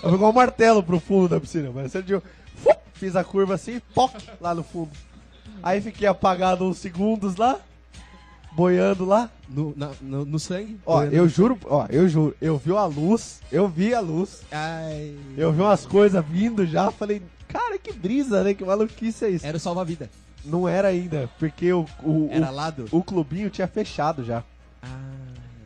Eu fui igual um martelo pro fundo da piscina. Mas fu- fiz a curva assim, poc, lá no fundo. Aí fiquei apagado uns segundos lá, boiando lá. No, na- no, no sangue. Ó, eu juro, ó, eu juro, eu vi a luz, eu vi a luz, Ai. eu vi umas coisas vindo já, falei, cara, que brisa, né? Que maluquice é isso? Era o salva-vida. Não era ainda, porque o, o, Era o, lado. o clubinho tinha fechado já. Ah.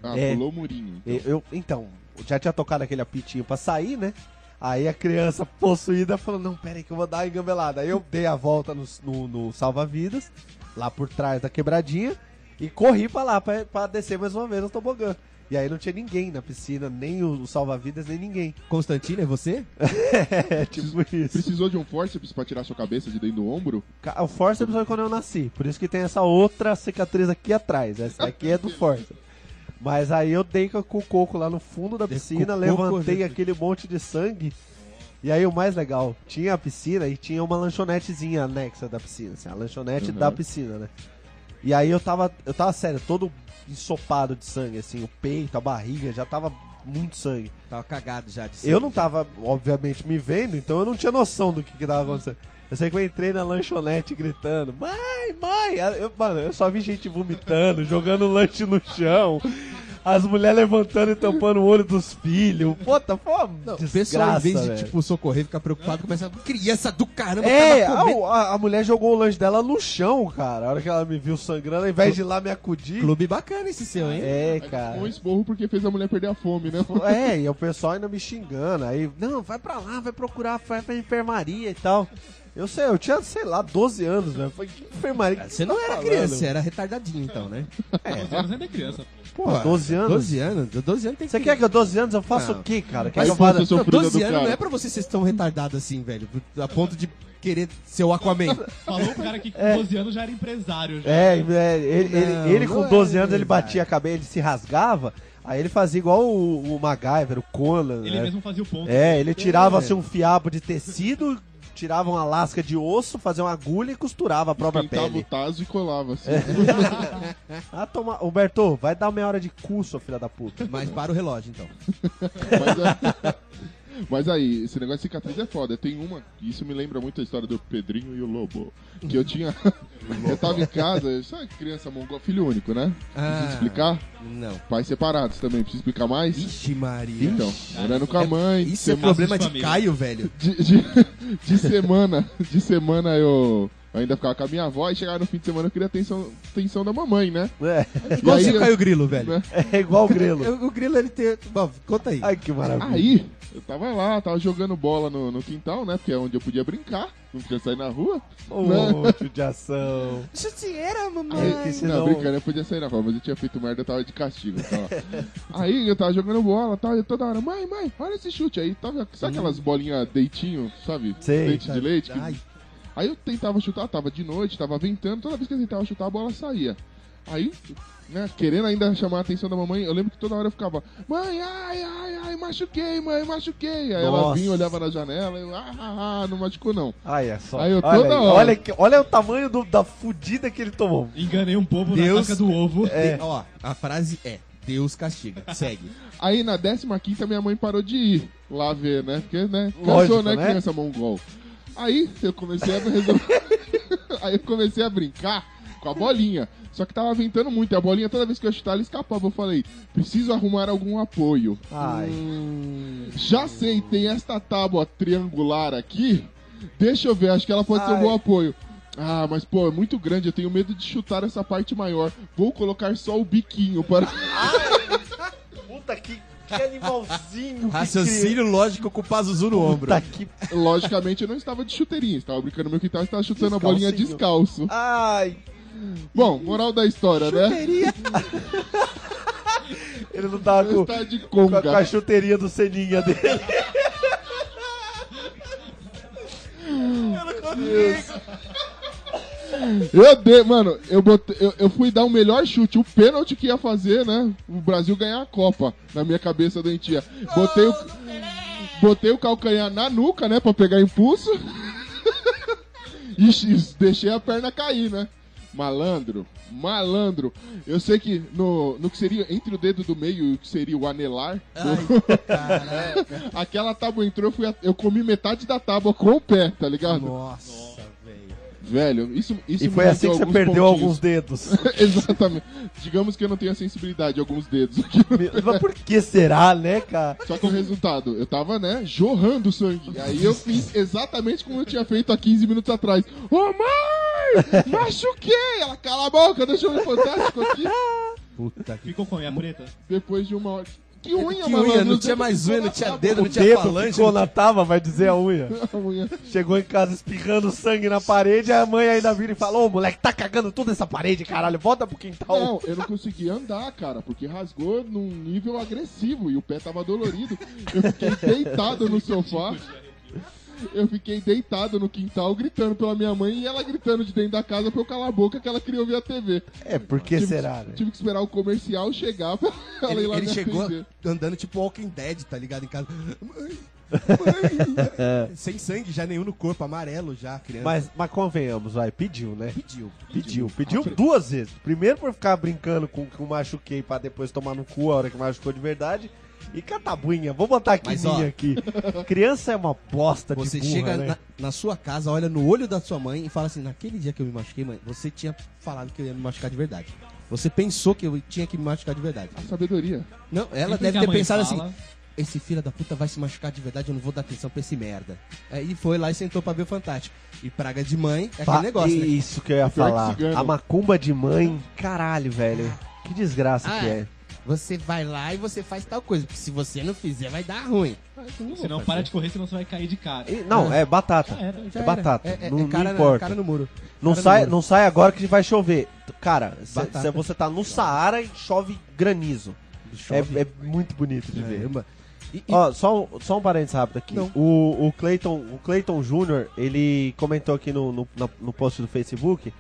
Ah, É. pulou o murinho. então. Eu, então, já tinha tocado aquele apitinho pra sair, né? Aí a criança possuída falou, não, pera aí que eu vou dar uma engambelada. Aí eu dei a volta no, no- no salva-vidas, lá por trás da quebradinha, e corri pra lá, pra, pra descer mais uma vez no tobogã. E aí não tinha ninguém na piscina, nem o, salva-vidas, nem ninguém. Constantino, é você? É, tipo isso. Precisou de um forceps pra tirar sua cabeça de dentro do ombro? O forceps foi quando eu nasci, por isso que tem essa outra cicatriz aqui atrás. Essa aqui é do forceps. Mas aí eu dei com o coco lá no fundo da piscina, levantei coco, aquele monte de sangue. E aí o mais legal, tinha a piscina e tinha uma lanchonetezinha anexa da piscina, assim, a lanchonete Uhum. da piscina, né? E aí eu tava, eu tava sério, todo ensopado de sangue, assim, o peito, a barriga, já tava muito sangue. Tava cagado já de Eu não tava, obviamente, me vendo, então eu não tinha noção do que, que tava acontecendo. Eu sei que eu entrei na lanchonete gritando, mãe, mãe! Eu, mano, eu só vi gente vomitando, jogando lanche no chão. As mulheres levantando e tampando o olho dos filhos. Puta, pô, Não, o desgraça, pessoal, em vez de, velho. tipo, socorrer, ficar preocupado, começa a... Criança do caramba, É, tava comendo." a, a- mulher jogou o lanche dela no chão, cara. A hora que ela me viu sangrando, ao invés de ir lá me acudir. Clube bacana esse seu, hein? É, Um cara. esporro porque fez a mulher perder a fome, né? É, e o pessoal ainda me xingando. Aí, não, vai pra lá, vai procurar, vai pra enfermaria e tal. Eu sei, eu tinha, sei lá, 12 anos, velho. Falei, que enfermaria que Você não tá era falando? criança, você era retardadinho, então, né? 12 anos ainda é criança. Pô, 12 anos? 12 anos? 12 anos tem que Você quer que eu 12 anos eu faça Não. o quê, cara? Quer que eu faça... seu Não, filho 12 do anos cara. não é pra você ser tão retardado assim, velho. A ponto de querer ser o Aquaman. Falou o cara que com 12 anos já era empresário. Já. É, é, ele, ele- Não, ele com não 12 é anos, ele verdade. batia a cabeça, ele se rasgava, aí ele fazia igual o, o MacGyver, o Conan, Ele né? mesmo fazia o ponto. É, ele tirava É. assim um fiapo de tecido, tirava uma lasca de osso, fazia uma agulha e costurava a própria Pintava o pele. taso e colava assim. Ah, toma... Roberto, vai dar meia hora de curso, filha da puta. Mas para o relógio, então. Mas, é- Mas aí, esse negócio de cicatriz é foda. Tem uma, isso me lembra muito a história do Pedrinho e o Lobo. Que eu tinha. eu tava em casa, sabe criança mongol, filho único, né? Ah. Precisa explicar? Não. Pais separados também, precisa explicar mais? Ixi, Maria. Então, morando com a mãe. Isso é problema de de. Caio, velho. de, de, de semana, de semana eu ainda ficava com a minha avó e chegava no fim de semana eu queria atenção, atenção da mamãe, né? É, Igual aí você, eu- Caio Grilo, velho. né? é igual o grelo. Eu- O Grilo, ele tem... Bom, conta aí. Ai, que maravilha. Aí, eu tava lá, tava jogando bola no, no quintal, né? Porque é onde eu podia brincar, não podia sair na rua. Ô, né? judiação. Chutieira, mamãe. que se Não, brincando, eu podia sair na rua, mas eu tinha feito merda, eu tava de castigo. Tava. aí eu tava jogando bola, tal, e toda hora, mãe, mãe, olha esse chute aí. Tava, sabe aquelas bolinhas deitinho, sabe? Sei. Dente de leite. que- Ai, Aí eu tentava chutar, tava de noite, tava ventando, toda vez que eu tentava chutar, a bola saía. Aí, né, querendo ainda chamar a atenção da mamãe, eu lembro que toda hora eu ficava, mãe, ai, ai, ai, machuquei, mãe, machuquei. Aí ela Nossa. vinha, olhava na janela, eu, ah, ah, ah, não machucou não. Ai, é só. Aí eu olha, toda aí, hora. olha, olha o tamanho do- da fudida que ele tomou. Enganei um povo Deus- na casca do ovo. É. de- Ó, a frase é, Deus castiga. Segue. Aí na 15 minha mãe parou de ir lá ver, né? Porque, né? Lógico, Cansou, né, né? criança mongol. Aí eu comecei a resolver. Aí eu comecei a brincar com a bolinha. Só que tava ventando muito. E a bolinha, toda vez que eu chutar, ela escapava. Eu falei, preciso arrumar algum apoio. Ai. Já sei, tem esta tábua triangular aqui. Deixa eu ver, acho que ela pode ser um Ai. bom apoio. Ah, mas pô, é muito grande, eu tenho medo de chutar essa parte maior. Vou colocar só o biquinho para. Puta que, que animalzinho. que Raciocínio lógico com o Pazuzu no ombro. Puta que. Logicamente eu não estava de chuteirinha, estava brincando no meu quintal e estava chutando a bolinha descalço. Ai. Bom, moral da história, né? Ele não tava com, Está de com, a, com a chuteirinha do Seninha dele. Eu dei, mano, eu, botei, eu, eu fui dar o melhor chute, o pênalti que ia fazer, né? O Brasil ganhar a Copa, na minha cabeça doentia. Botei o, botei o calcanhar na nuca, né, pra pegar impulso. e deixei a perna cair, né? Malandro, malandro. Eu sei que no, no que seria entre o dedo do meio e o que seria o anelar, aquela tábua entrou, eu, fui eu comi metade da tábua com o pé, tá ligado? Nossa, velho. Isso, isso E me foi assim que você perdeu pontinhos. alguns dedos. Exatamente. Digamos que eu não tenho a sensibilidade de alguns dedos aqui. Mas por que será, né, cara? Só que o resultado, eu tava, né, jorrando sangue. Aí eu fiz exatamente como eu tinha feito há 15 minutos atrás. Ô mãe! Machuquei! Ela cala a boca, deixa eu ver fantástico aqui. Puta que... Ficou com a unha preta? Depois de uma hora. Que unha, Que unha, não tinha mais unha, não tinha dedo, não tinha dedo falange. ficou na tava, vai dizer a unha. A unha. Chegou em casa espirrando sangue na parede, a mãe ainda vira e fala: Ô moleque, tá cagando toda essa parede, caralho, volta pro quintal. Não, eu não conseguia andar, cara, porque rasgou num nível agressivo e o pé tava dolorido. Eu fiquei deitado no sofá. Eu fiquei deitado no quintal gritando pela minha mãe e ela gritando de dentro da casa pra eu calar a boca que ela queria ouvir a TV. É, por que Tive- será, né? Tive que esperar o comercial chegar pra ela ir Ele, lá ele chegou atender. andando tipo Walking Dead, tá ligado? Em casa. Mãe, mãe. Sem sangue já nenhum no corpo, amarelo já, a criança. Mas, mas convenhamos, vai, pediu, né? pediu. Pediu, pediu duas vezes. Primeiro por ficar brincando com que eu machuquei pra depois tomar no cu a hora que machucou de verdade. E catabuinha, vou botar aqui Mas, minha ó, aqui. Criança é uma bosta Você de burra, chega né? na, na sua casa, olha no olho da sua mãe e fala assim: naquele dia que eu me machuquei, mãe, você tinha falado que eu ia me machucar de verdade. Você pensou que eu tinha que me machucar de verdade. A sabedoria. Não, ela Sempre deve ter pensado fala- assim: esse filho da puta vai se machucar de verdade, eu não vou dar atenção pra esse merda. Aí foi lá e sentou pra ver o Fantástico. E praga de mãe é Fa- aquele negócio, né? Isso que eu ia falar. A macumba de mãe, caralho, velho. Que desgraça Ah, que é. Você vai lá e você faz tal coisa, porque se você não fizer, vai dar ruim. Se não, para de correr, senão você vai cair de cara. E- não, é batata. Já era. É Já era. batata. É, é- não, é não cara, importa. cara no muro. Não cara no sai, muro. não sai agora que vai chover. Cara, se você tá no Saara e chove granizo. Chove. É, é muito bonito de ver. E, e- Ó, só, um- só um parênteses rápido aqui. Não. O, o Clayton, o Clayton Jr., ele comentou aqui no, no, na- no post do Facebook.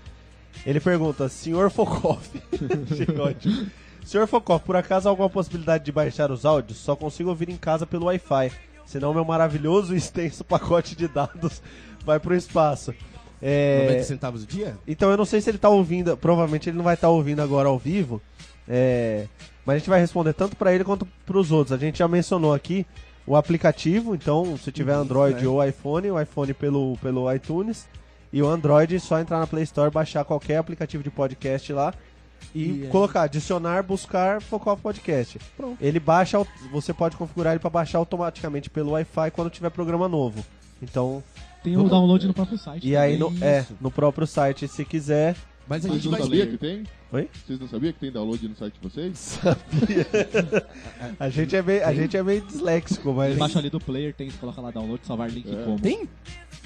Ele pergunta, senhor Focoff. Senhor Focoff, por acaso há alguma possibilidade de baixar os áudios? Só consigo ouvir em casa pelo Wi-Fi. Senão meu maravilhoso e extenso pacote de dados vai pro espaço. É, 90 centavos o dia? então eu não sei se ele tá ouvindo, provavelmente ele não vai estar ouvindo agora ao vivo. é, mas a gente vai responder tanto pra ele quanto pros outros. A gente já mencionou aqui o aplicativo, então se tiver Uhum, Android né? ou iPhone, o iPhone pelo, pelo iTunes e o Android só entrar na Play Store, baixar qualquer aplicativo de podcast lá e E, colocar, adicionar, buscar Focoff Podcast. Pronto. Ele baixa, você pode configurar ele para baixar automaticamente pelo Wi-Fi quando tiver programa novo. Então, Tem o download no próprio site. e aí no, é, no próprio site, se quiser, Mas a Vocês gente não vai sabiam que tem? Oi? Vocês não sabiam que tem download no site de vocês? Sabia. a, gente é meio, a gente é meio disléxico, mas. Embaixo ali do player tem, você coloca lá download, salvar link É. como. Tem?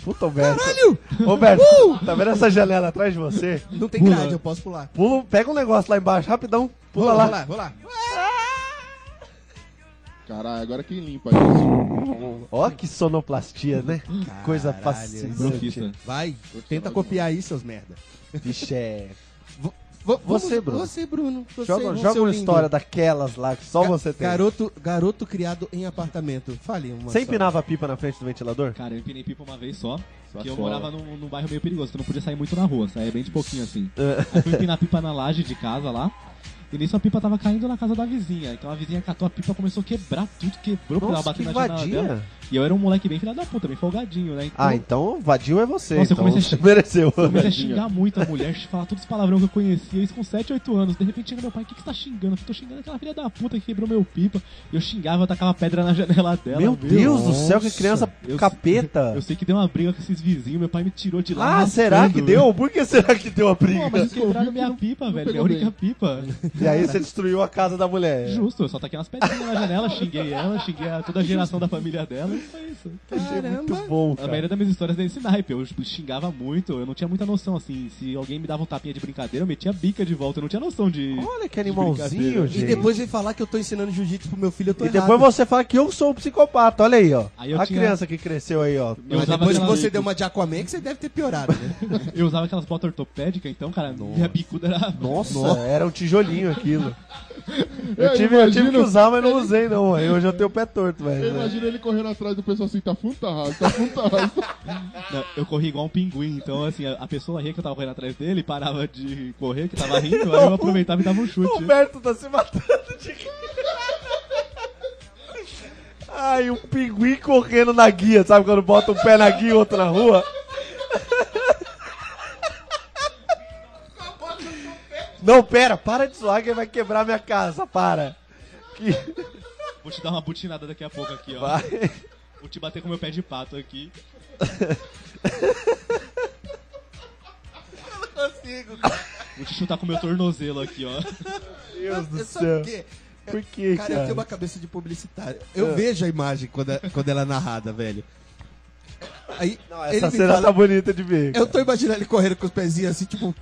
Puta, Alberto. Caralho! Alberto, tá vendo essa janela atrás de você? Não tem grade, eu posso pular. Pula, pega um negócio lá embaixo, rapidão. Pula Vou lá. lá, vou lá. Caralho, agora quem limpa isso? Ó, que sonoplastia, né? Coisa Caralho. fascinante. Profissa. Vai, tenta copiar aí, seus merda. Vixe, é. Vo- Você, Bruno. Você, Bruno. Você, Joga, você, joga uma lindo. história daquelas lá que só Ga- você tem. Garoto, garoto criado em apartamento. Fale uma Você empinava a pipa na frente do ventilador? Cara, eu empinei pipa uma vez só. Só que eu morava num, num bairro meio perigoso, então não podia sair muito na rua, saía bem de pouquinho assim. É. Aí fui empinar a pipa na laje de casa lá. E nisso a pipa tava caindo na casa da vizinha. Então a vizinha catou a pipa, começou a quebrar tudo, quebrou, Nossa, que batendo na janela vadia. dela. E eu era um moleque bem filho da puta, bem folgadinho, né? Então, Ah, então vadio é você. Nossa, eu então comecei a mereceu. eu comecei a xingar muito a mulher, falar todos os palavrão que eu conhecia, isso com 7, 8 anos. De repente chega meu pai, o que, que você tá xingando? Eu tô xingando aquela filha da puta que quebrou meu pipa. Eu xingava, eu tacava pedra na janela dela. Meu Deus do céu, que criança Eu- capeta. Eu sei que deu uma briga com esses vizinhos, meu pai me tirou de lá. Ah, será que deu? Por que será que deu a briga? Pô, mas eles quebraram minha pipa, velho. Minha pegou única bem. pipa. E aí você destruiu a casa da mulher. Justo, eu só taquei umas pedrinhas na janela, xinguei ela, xinguei a- toda a geração da família dela foi isso. Achei muito bom, A cara. maioria das minhas histórias é desse naipe. Eu xingava muito, eu não tinha muita noção, assim. Se alguém me dava um tapinha de brincadeira, eu metia a bica de volta. Eu não tinha noção de. Olha que animalzinho, gente. E depois vem falar que eu tô ensinando jiu-jitsu pro meu filho, eu tô E errado. depois você fala que eu sou o psicopata. Olha aí, ó. Aí eu a tinha- criança que cresceu aí, ó. Eu Mas usava depois que aquela- você deu uma de Aquaman, que você deve ter piorado, né? Eu usava aquelas botas ortopédicas, então, cara, minha bicuda era. Nossa, era um tijolinho aquilo. Eu, Eu tive, eu tive que imagino- usar, mas não usei, não. Aí hoje eu tenho o pé torto, velho. Eu imagino ele correndo atrás do pessoal assim, tá fundo, tá raso, tá fundo, tá raso. Não, eu corri igual um pinguim, então, assim, a, a pessoa ria que eu tava correndo atrás dele, parava de correr, que tava rindo, aí eu aproveitava e dava um O chute. Roberto tá se matando de Ai, um pinguim correndo na guia, sabe quando bota um pé na guia e outro na rua? Não, pera, para de zoar que vai quebrar minha casa, para. Que... Vou te dar uma butinada daqui a pouco aqui, ó. Vai. Vou te bater com meu pé de pato aqui. consigo. Vou te chutar com meu tornozelo aqui, ó. Deus do Sabe céu. por quê? Por que, Cara, eu cara? tenho uma cabeça de publicitário. Eu É. vejo a imagem quando, é- quando ela é narrada, velho. Aí, Não, ele essa me cena fala- tá bonita de ver. Eu tô imaginando ele correndo com os pezinhos assim, tipo.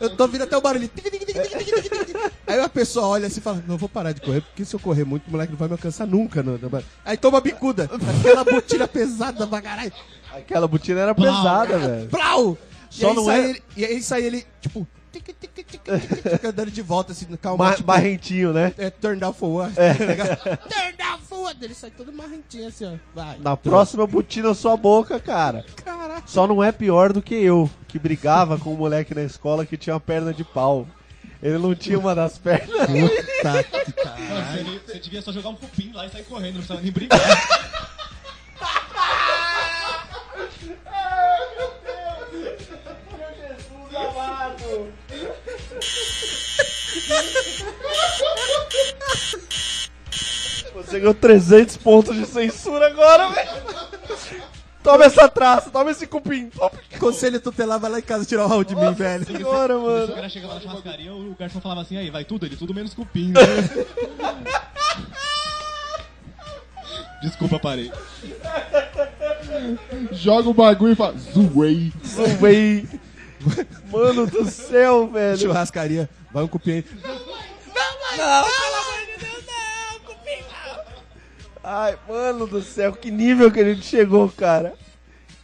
Eu tô ouvindo até o barulho. Aí a pessoa olha assim e fala: Não vou parar de correr, porque se eu correr muito, o moleque não vai me alcançar nunca. No- Aí toma a bicuda. Aquela botina pesada pra caralho. Aquela botina era pesada, velho. Plau! E Só aí não é- ele, E aí sai ele, tipo. Tic, tic, tic, tic, tic, andando de volta assim, calma. Ma tipo, barrentinho, né? é, turn down for what? tá ligado? turn down for what? Ele sai todo marrentinho assim, ó. Vai. Na próxima botina sua boca, cara. Caraca. Só não é pior do que eu, que brigava com um moleque na escola que tinha uma perna de pau. Ele não tinha uma das pernas. Puta que caralho. Você, você devia só jogar um cupim lá e sair correndo, não precisava nem brigar. Você ganhou 300 pontos de censura agora, velho. Toma essa traça, toma esse cupim. Toma Conselho tutelar, vai lá em casa tirar o round de mim, velho. agora, O mano. cara chegava na churrascaria, o garçom falava assim, aí, vai tudo, ele tudo menos cupim, né? Desculpa, parei. Joga o bagulho e fala, zoei. Zoei. Mano do céu, velho. Churrascaria, vai um cupim aí. Ai, mano do céu, que nível que a gente chegou, cara.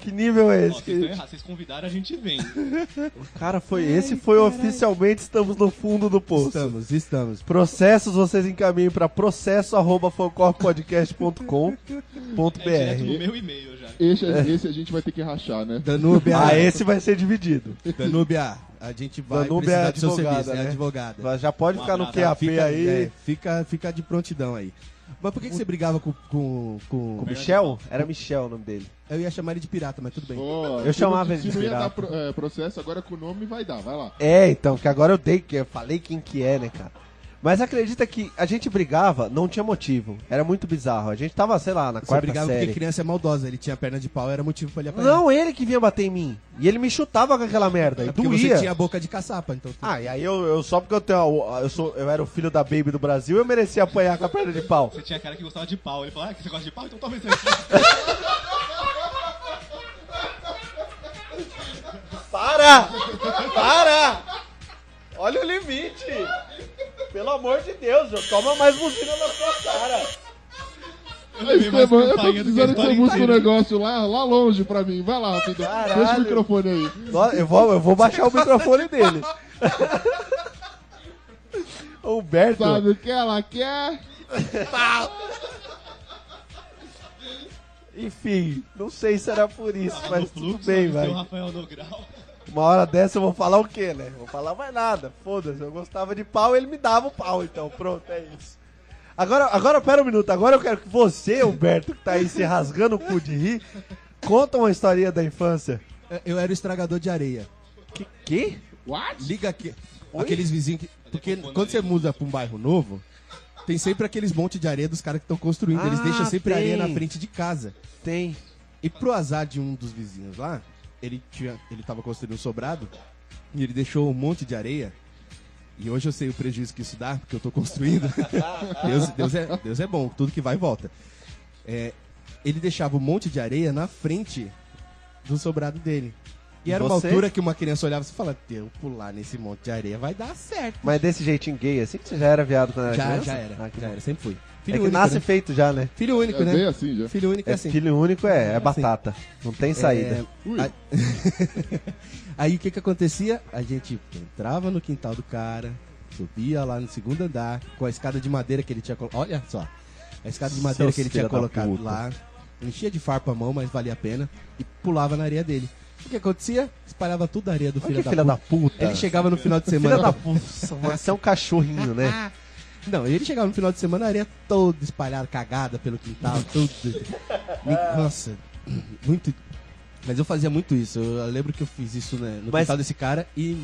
Que nível é Ó, esse? vocês que- errados, vocês convidaram, a gente vem. Cara, foi esse foi oficialmente estamos no fundo do poço. Estamos, estamos. Processos vocês encaminhem para processo@fancorpodcast.com.br. É no meu e-mail já. Esse, esse a gente vai ter que rachar, né? Danúbia, Ah, esse vai ser dividido. Danúbia, a gente vai Danúbia é precisar do seu advogada, serviço, é né? advogada. Já pode Um ficar no abraço. QAP fica, aí. é, fica, fica de prontidão aí. Mas por que, que você brigava com, com, com... Com o Michel? Era Michel o nome dele. Eu ia chamar ele de pirata, mas tudo bem. Eu se chamava não- ele de Se não ia pirata. dar pro- é, processo, agora com o nome vai dar, vai lá. É, então, que agora eu dei, que eu falei quem que é, né, cara? Mas acredita que a gente brigava, não tinha motivo. Era muito bizarro. A gente tava, sei lá, na Você quarta brigava série. porque criança é maldosa, ele tinha perna de pau, era motivo pra ele apanhar. Não, ele que vinha bater em mim. E ele me chutava com aquela merda. é E porque doía. você tinha boca de caçapa, então... Ah, e aí eu, eu só porque eu tenho. a- Eu, sou, eu era o filho da Baby do Brasil, eu merecia apanhar com a perna de pau. Você tinha cara que gostava de pau. Ele falou, ah, que você gosta de pau? Então toma esse aqui. Para! Para! Olha o limite! Pelo amor de Deus, toma mais buzina na sua cara. Eu Aí, Esteban, eu tô precisando que você busque um inteira. negócio lá, lá longe pra mim. Vai lá, rápido. Caralho. Deixa o microfone aí. Eu vou, eu vou baixar o microfone dele. Humberto. Sabe o que ela quer? Enfim, não sei se era por isso, No mas tudo bem, o vai. Rafael. Uma hora dessa eu vou falar o quê, né? Vou falar mais nada. Foda-se, eu gostava de pau, ele me dava o pau, então. Pronto, é isso. Agora, agora pera um minuto. Agora eu quero que você, Humberto, que tá aí se rasgando o cu de rir, conta uma historinha da infância. Eu era o estragador de areia. Que? que? What? Liga aqui. Aqueles vizinhos que. Porque quando você muda pra um bairro novo, tem sempre aqueles montes de areia dos caras que estão construindo. Eles Ah, deixam sempre tem. areia na frente de casa. Tem. E pro azar de um dos vizinhos lá, ele tinha, ele tava construindo um sobrado e ele deixou um monte de areia. E hoje eu sei o prejuízo que isso dá, porque eu tô construindo. Deus, Deus, é, Deus é bom, tudo que vai volta. É, ele deixava um monte de areia na frente do sobrado dele. E era uma você? altura que uma criança olhava e falava, eu pular nesse monte de areia vai dar certo. Mas desse jeitinho gay, assim que você já era viado quando era já, criança? já era, Ah, que já bom. era, sempre fui. É Filho que único, nasce né? feito já, né? Filho único, É né? bem assim já. Filho único é É assim. filho único, é, é Assim. batata. Não tem saída. É, Ui. Aí, o que que acontecia? A gente entrava no quintal do cara, subia lá no segundo andar, com a escada de madeira que ele tinha colocado. Olha só. A escada de madeira Seus que ele tinha colocado puta. lá. Enchia de farpa a mão, mas valia a pena. E pulava na areia dele. O que acontecia? Espalhava tudo a areia do filho da filha puta. da puta. Ele chegava no final de semana. Filha da puta. Você é um cachorrinho, né? Não, ele chegava no final de semana, a areia toda espalhada, cagada pelo quintal, tudo. Nossa, muito. Mas eu fazia muito isso. Eu lembro que eu fiz isso né, no Mas- quintal desse cara e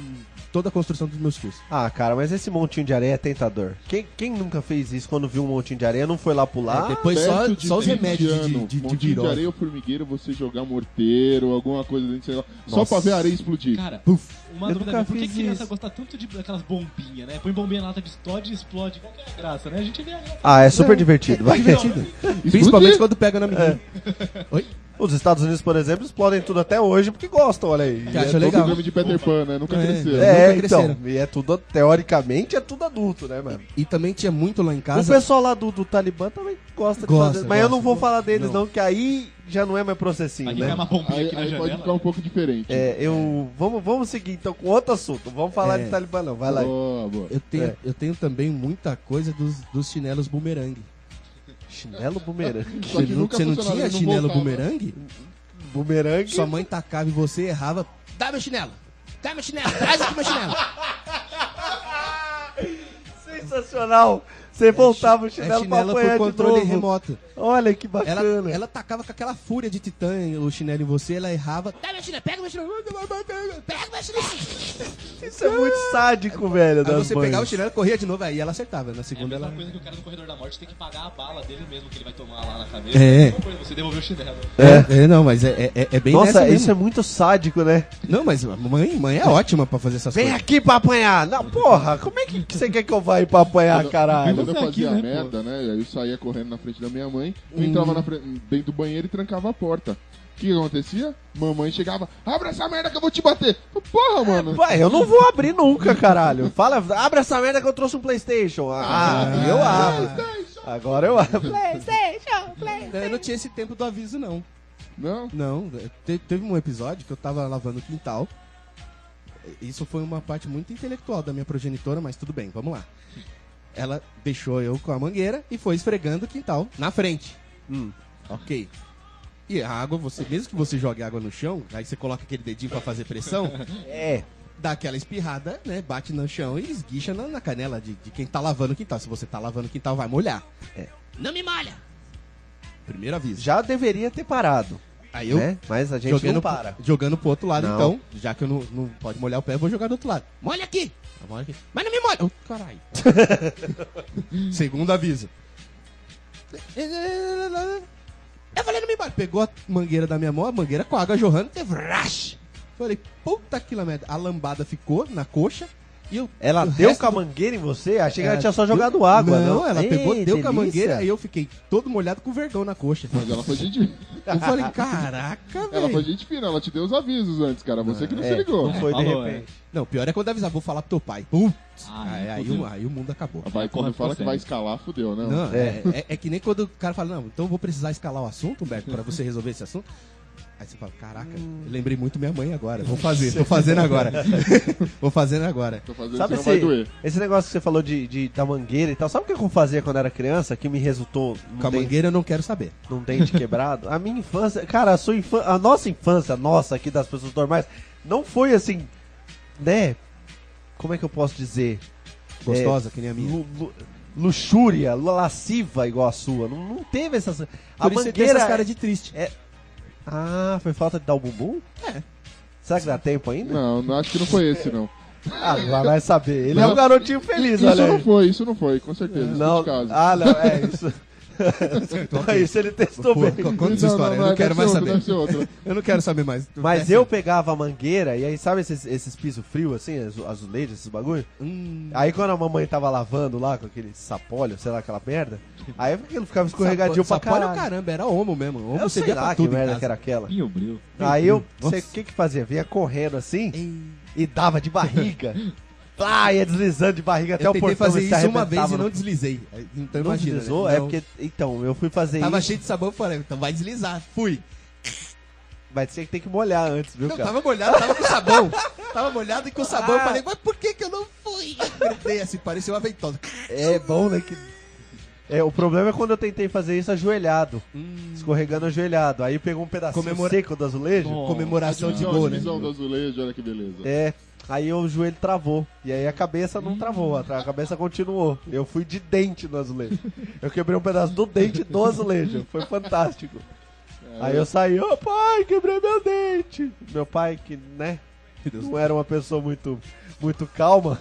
toda a construção dos meus tios. Ah, cara, mas esse montinho de areia é tentador. Quem, quem nunca fez isso quando viu um montinho de areia, não foi lá pular? É, depois só, de só os 20 remédios de, anos, de, de, montinho virose. areia ou formigueiro, você jogar morteiro, alguma coisa dentro, sei lá. Só pra ver a areia explodir. Cara, Puf. uma Eu dúvida por que criança isso. gosta tanto de daquelas bombinhas, né? Põe bombinha na lata de explode e explode. Qual que é a graça, né? A gente vê a. Ah, é super divertido. Vai. Divertido. Principalmente quando pega na menina. Oi? Os Estados Unidos, por exemplo, explodem tudo até hoje porque gostam, olha aí. Que É acha todo legal. filme de Peter Pan, né? Nunca É. cresceu. É, nunca então. cresceram. E é tudo, teoricamente, é tudo adulto, né, mano? E também tinha muito lá em O casa. pessoal lá do, do Talibã também gosta, Gosta, de fazer. Mas eu não gosta. vou falar deles, não, Não. que aí já não é mais processinho, Aqui né? cai uma bombinha Aí, aqui na aí pode janela. ficar um pouco diferente. É, eu. Vamos, vamos seguir então com outro assunto. Vamos falar É. de Talibã, não. Vai lá. Boa, boa. Eu tenho, É. eu tenho também muita coisa dos, dos chinelos bumerangue. Chinelo bumerangue. Só que nunca você não funcionava, tinha ele não chinelo voltava. bumerangue? Bumerangue. Sua mãe tacava e você errava. Dá meu chinelo! Dá meu chinelo! Traz aqui meu chinelo! Sensacional. Você voltava o É chinelo, chinelo pra apanhar por de controle novo. remoto. Olha que Ela, bacana. ela tacava com aquela fúria de titã o chinelo em você, ela errava. Dá meu chinelo, pega meu chinelo! Pega meu chinelo! Isso é muito sádico, velho. Aí das você mães. pegava o chinelo, corria de novo, aí ela acertava. Na É a segunda mesma ela. coisa que o cara no corredor da morte tem que pagar a bala dele mesmo que ele vai tomar lá na cabeça. É. a mesma coisa, você devolveu o chinelo. É, é, não, mas é, é, é bem Nossa, nessa isso é muito sádico, né? Não, mas mãe, mãe é ótima pra fazer essas Vem coisas. aqui pra apanhar. Não, porra, como é que você quer que eu vá ir pra apanhar, caralho? Eu fazia aqui, né, merda, né? Aí eu saía correndo na frente da minha mãe, eu entrava na fre- dentro do banheiro e trancava a porta. O que acontecia? Mamãe chegava, abre essa merda que eu vou te bater. Porra, mano. Vai, eu não vou abrir nunca, caralho. Fala, abre essa merda que eu trouxe um Playstation. Ah, eu abro. Agora eu abro. Eu não tinha esse tempo do aviso, não. Não? Não, te- teve um episódio que eu tava lavando o quintal. Isso foi uma parte muito intelectual da minha progenitora, mas tudo bem, vamos lá. Ela deixou eu com a mangueira e foi esfregando o quintal na frente. Hum. Ok. E a água, você, mesmo que você jogue água no chão, aí você coloca aquele dedinho pra fazer pressão, É. dá aquela espirrada, né? Bate no chão e esguicha na, na canela de, de quem tá lavando o quintal. Se você tá lavando o quintal, vai molhar. É. Não me molha! Primeiro aviso. Já deveria ter parado. Aí eu né? Mas a gente jogando, não para. jogando pro outro lado, Não. então. Já que eu não, não pode molhar o pé, eu vou jogar do outro lado. Molha aqui! Aqui. Mas não me molha! Oh, caralho. Segundo aviso. Eu falei, não me molha. Pegou a mangueira da minha mão, a mangueira com a água jorrando, teve rash. Falei, puta que merda. A lambada ficou na coxa eu. Ela deu resto com a do- mangueira em você? Achei que É, ela tinha só deu- jogado água, não? Não, ela pegou, Ei, deu com a delícia. mangueira, aí eu fiquei todo molhado com vergão na coxa. Mas ela foi gente. Eu falei, caraca, Ela foi velho. gente fina, ela te deu os avisos antes, cara. Você que não se É, ligou. Não foi de Falou, repente. Não, pior é quando avisar, vou falar pro teu pai. Putz. Ah, aí, aí, o, aí o mundo acabou. Vai, quando fala que vai escalar, fudeu, né? Não, É. é. É, é que nem quando o cara fala, não, então eu vou precisar escalar o assunto, Humberto, pra você resolver esse assunto. Aí você fala, caraca, eu lembrei muito minha mãe agora. Vou fazer, tô fazendo agora. vou fazendo agora. Tô fazendo Sabe esse, doer. esse negócio que você falou de, de- da mangueira e tal? Sabe o que eu fazia quando era criança que me resultou Com a dente, mangueira eu não quero saber. num dente quebrado? A minha infância, cara, a sua infância, a nossa infância, nossa aqui das pessoas normais, não foi assim, né? Como é que eu posso dizer? Gostosa, que nem a minha. Lu- lu- luxúria, lasciva igual a sua. Não, não teve essas. A Por mangueira. essas caras de triste. Ah, foi falta de dar o bumbum? É. Será que dá tempo ainda? Não, não, acho que não foi esse, não. Ah, agora vai saber. Ele é Não. um garotinho feliz, Isso olha não foi, isso não foi, com certeza. Isso Não, de casa. ah, não, é isso. isso ele testou Pô, bem. co- conta essa história, eu não quero mais saber. outro, outro. Eu não quero saber mais. Mas eu pegava a mangueira e aí, sabe esses, esses pisos frios, assim, azu- azulejos, esses bagulho? Hum, Aí quando a mamãe tava lavando lá com aquele sapólio, sei lá, aquela merda, aí aquilo ficava escorregadio pra Sapólio, caralho. caramba, era homo mesmo. Homo Eu você sei lá que merda que era aquela. Pinho Bril. Aí eu, Nossa. sei o que que fazia? Vinha correndo assim e dava de barriga. Plá, ia deslizando de barriga até Eu o tentei portão fazer e se isso uma vez arrebentava e não deslizei. Então Não imagina. deslizou? né? É Não. porque, então, eu fui fazer Tava isso, cheio de sabão, eu falei, então vai deslizar. Fui. mas tinha que ter que molhar antes, viu, Não, cara? tava molhado, tava com sabão. tava molhado e com sabão. Eu falei, mas por que que eu não fui? Eu gritei assim, parecia uma ventosa. É bom, né? Que... É, o problema é quando eu tentei fazer isso ajoelhado, escorregando ajoelhado. Aí pegou um pedacinho Comemora- seco do azulejo. Comemoração de gol, né? do azulejo, olha que beleza. É, aí o joelho travou. E aí a cabeça não travou, a, cabeça continuou. Eu fui de dente no azulejo. Eu quebrei um pedaço do dente do azulejo. Foi fantástico. Aí eu saí, ô pai, quebrei meu dente. Meu pai, que, né, não era uma pessoa muito, muito calma,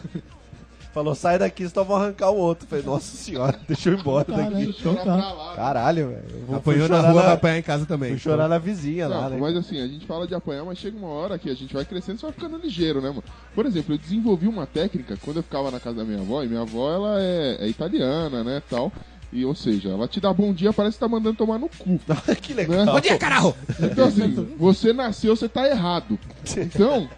falou, sai daqui, senão eu vou arrancar o outro. Falei, nossa senhora, deixa eu ir embora Caralho, daqui. então tá. lá. Caralho, velho. Apanhou na rua, vai apanhar em casa também. Fui chorar na vizinha lá, Não, né? mas assim, a gente fala de apanhar, mas chega uma hora que a gente vai crescendo e vai ficando ligeiro, né, mano? Por exemplo, eu desenvolvi uma técnica quando eu ficava na casa da minha avó, e minha avó, ela é, é italiana, né, tal. E, ou seja, ela te dá bom dia, parece que tá mandando tomar no cu. que legal. Né? Bom dia, caralho! Então, assim, você nasceu, você tá errado. Então,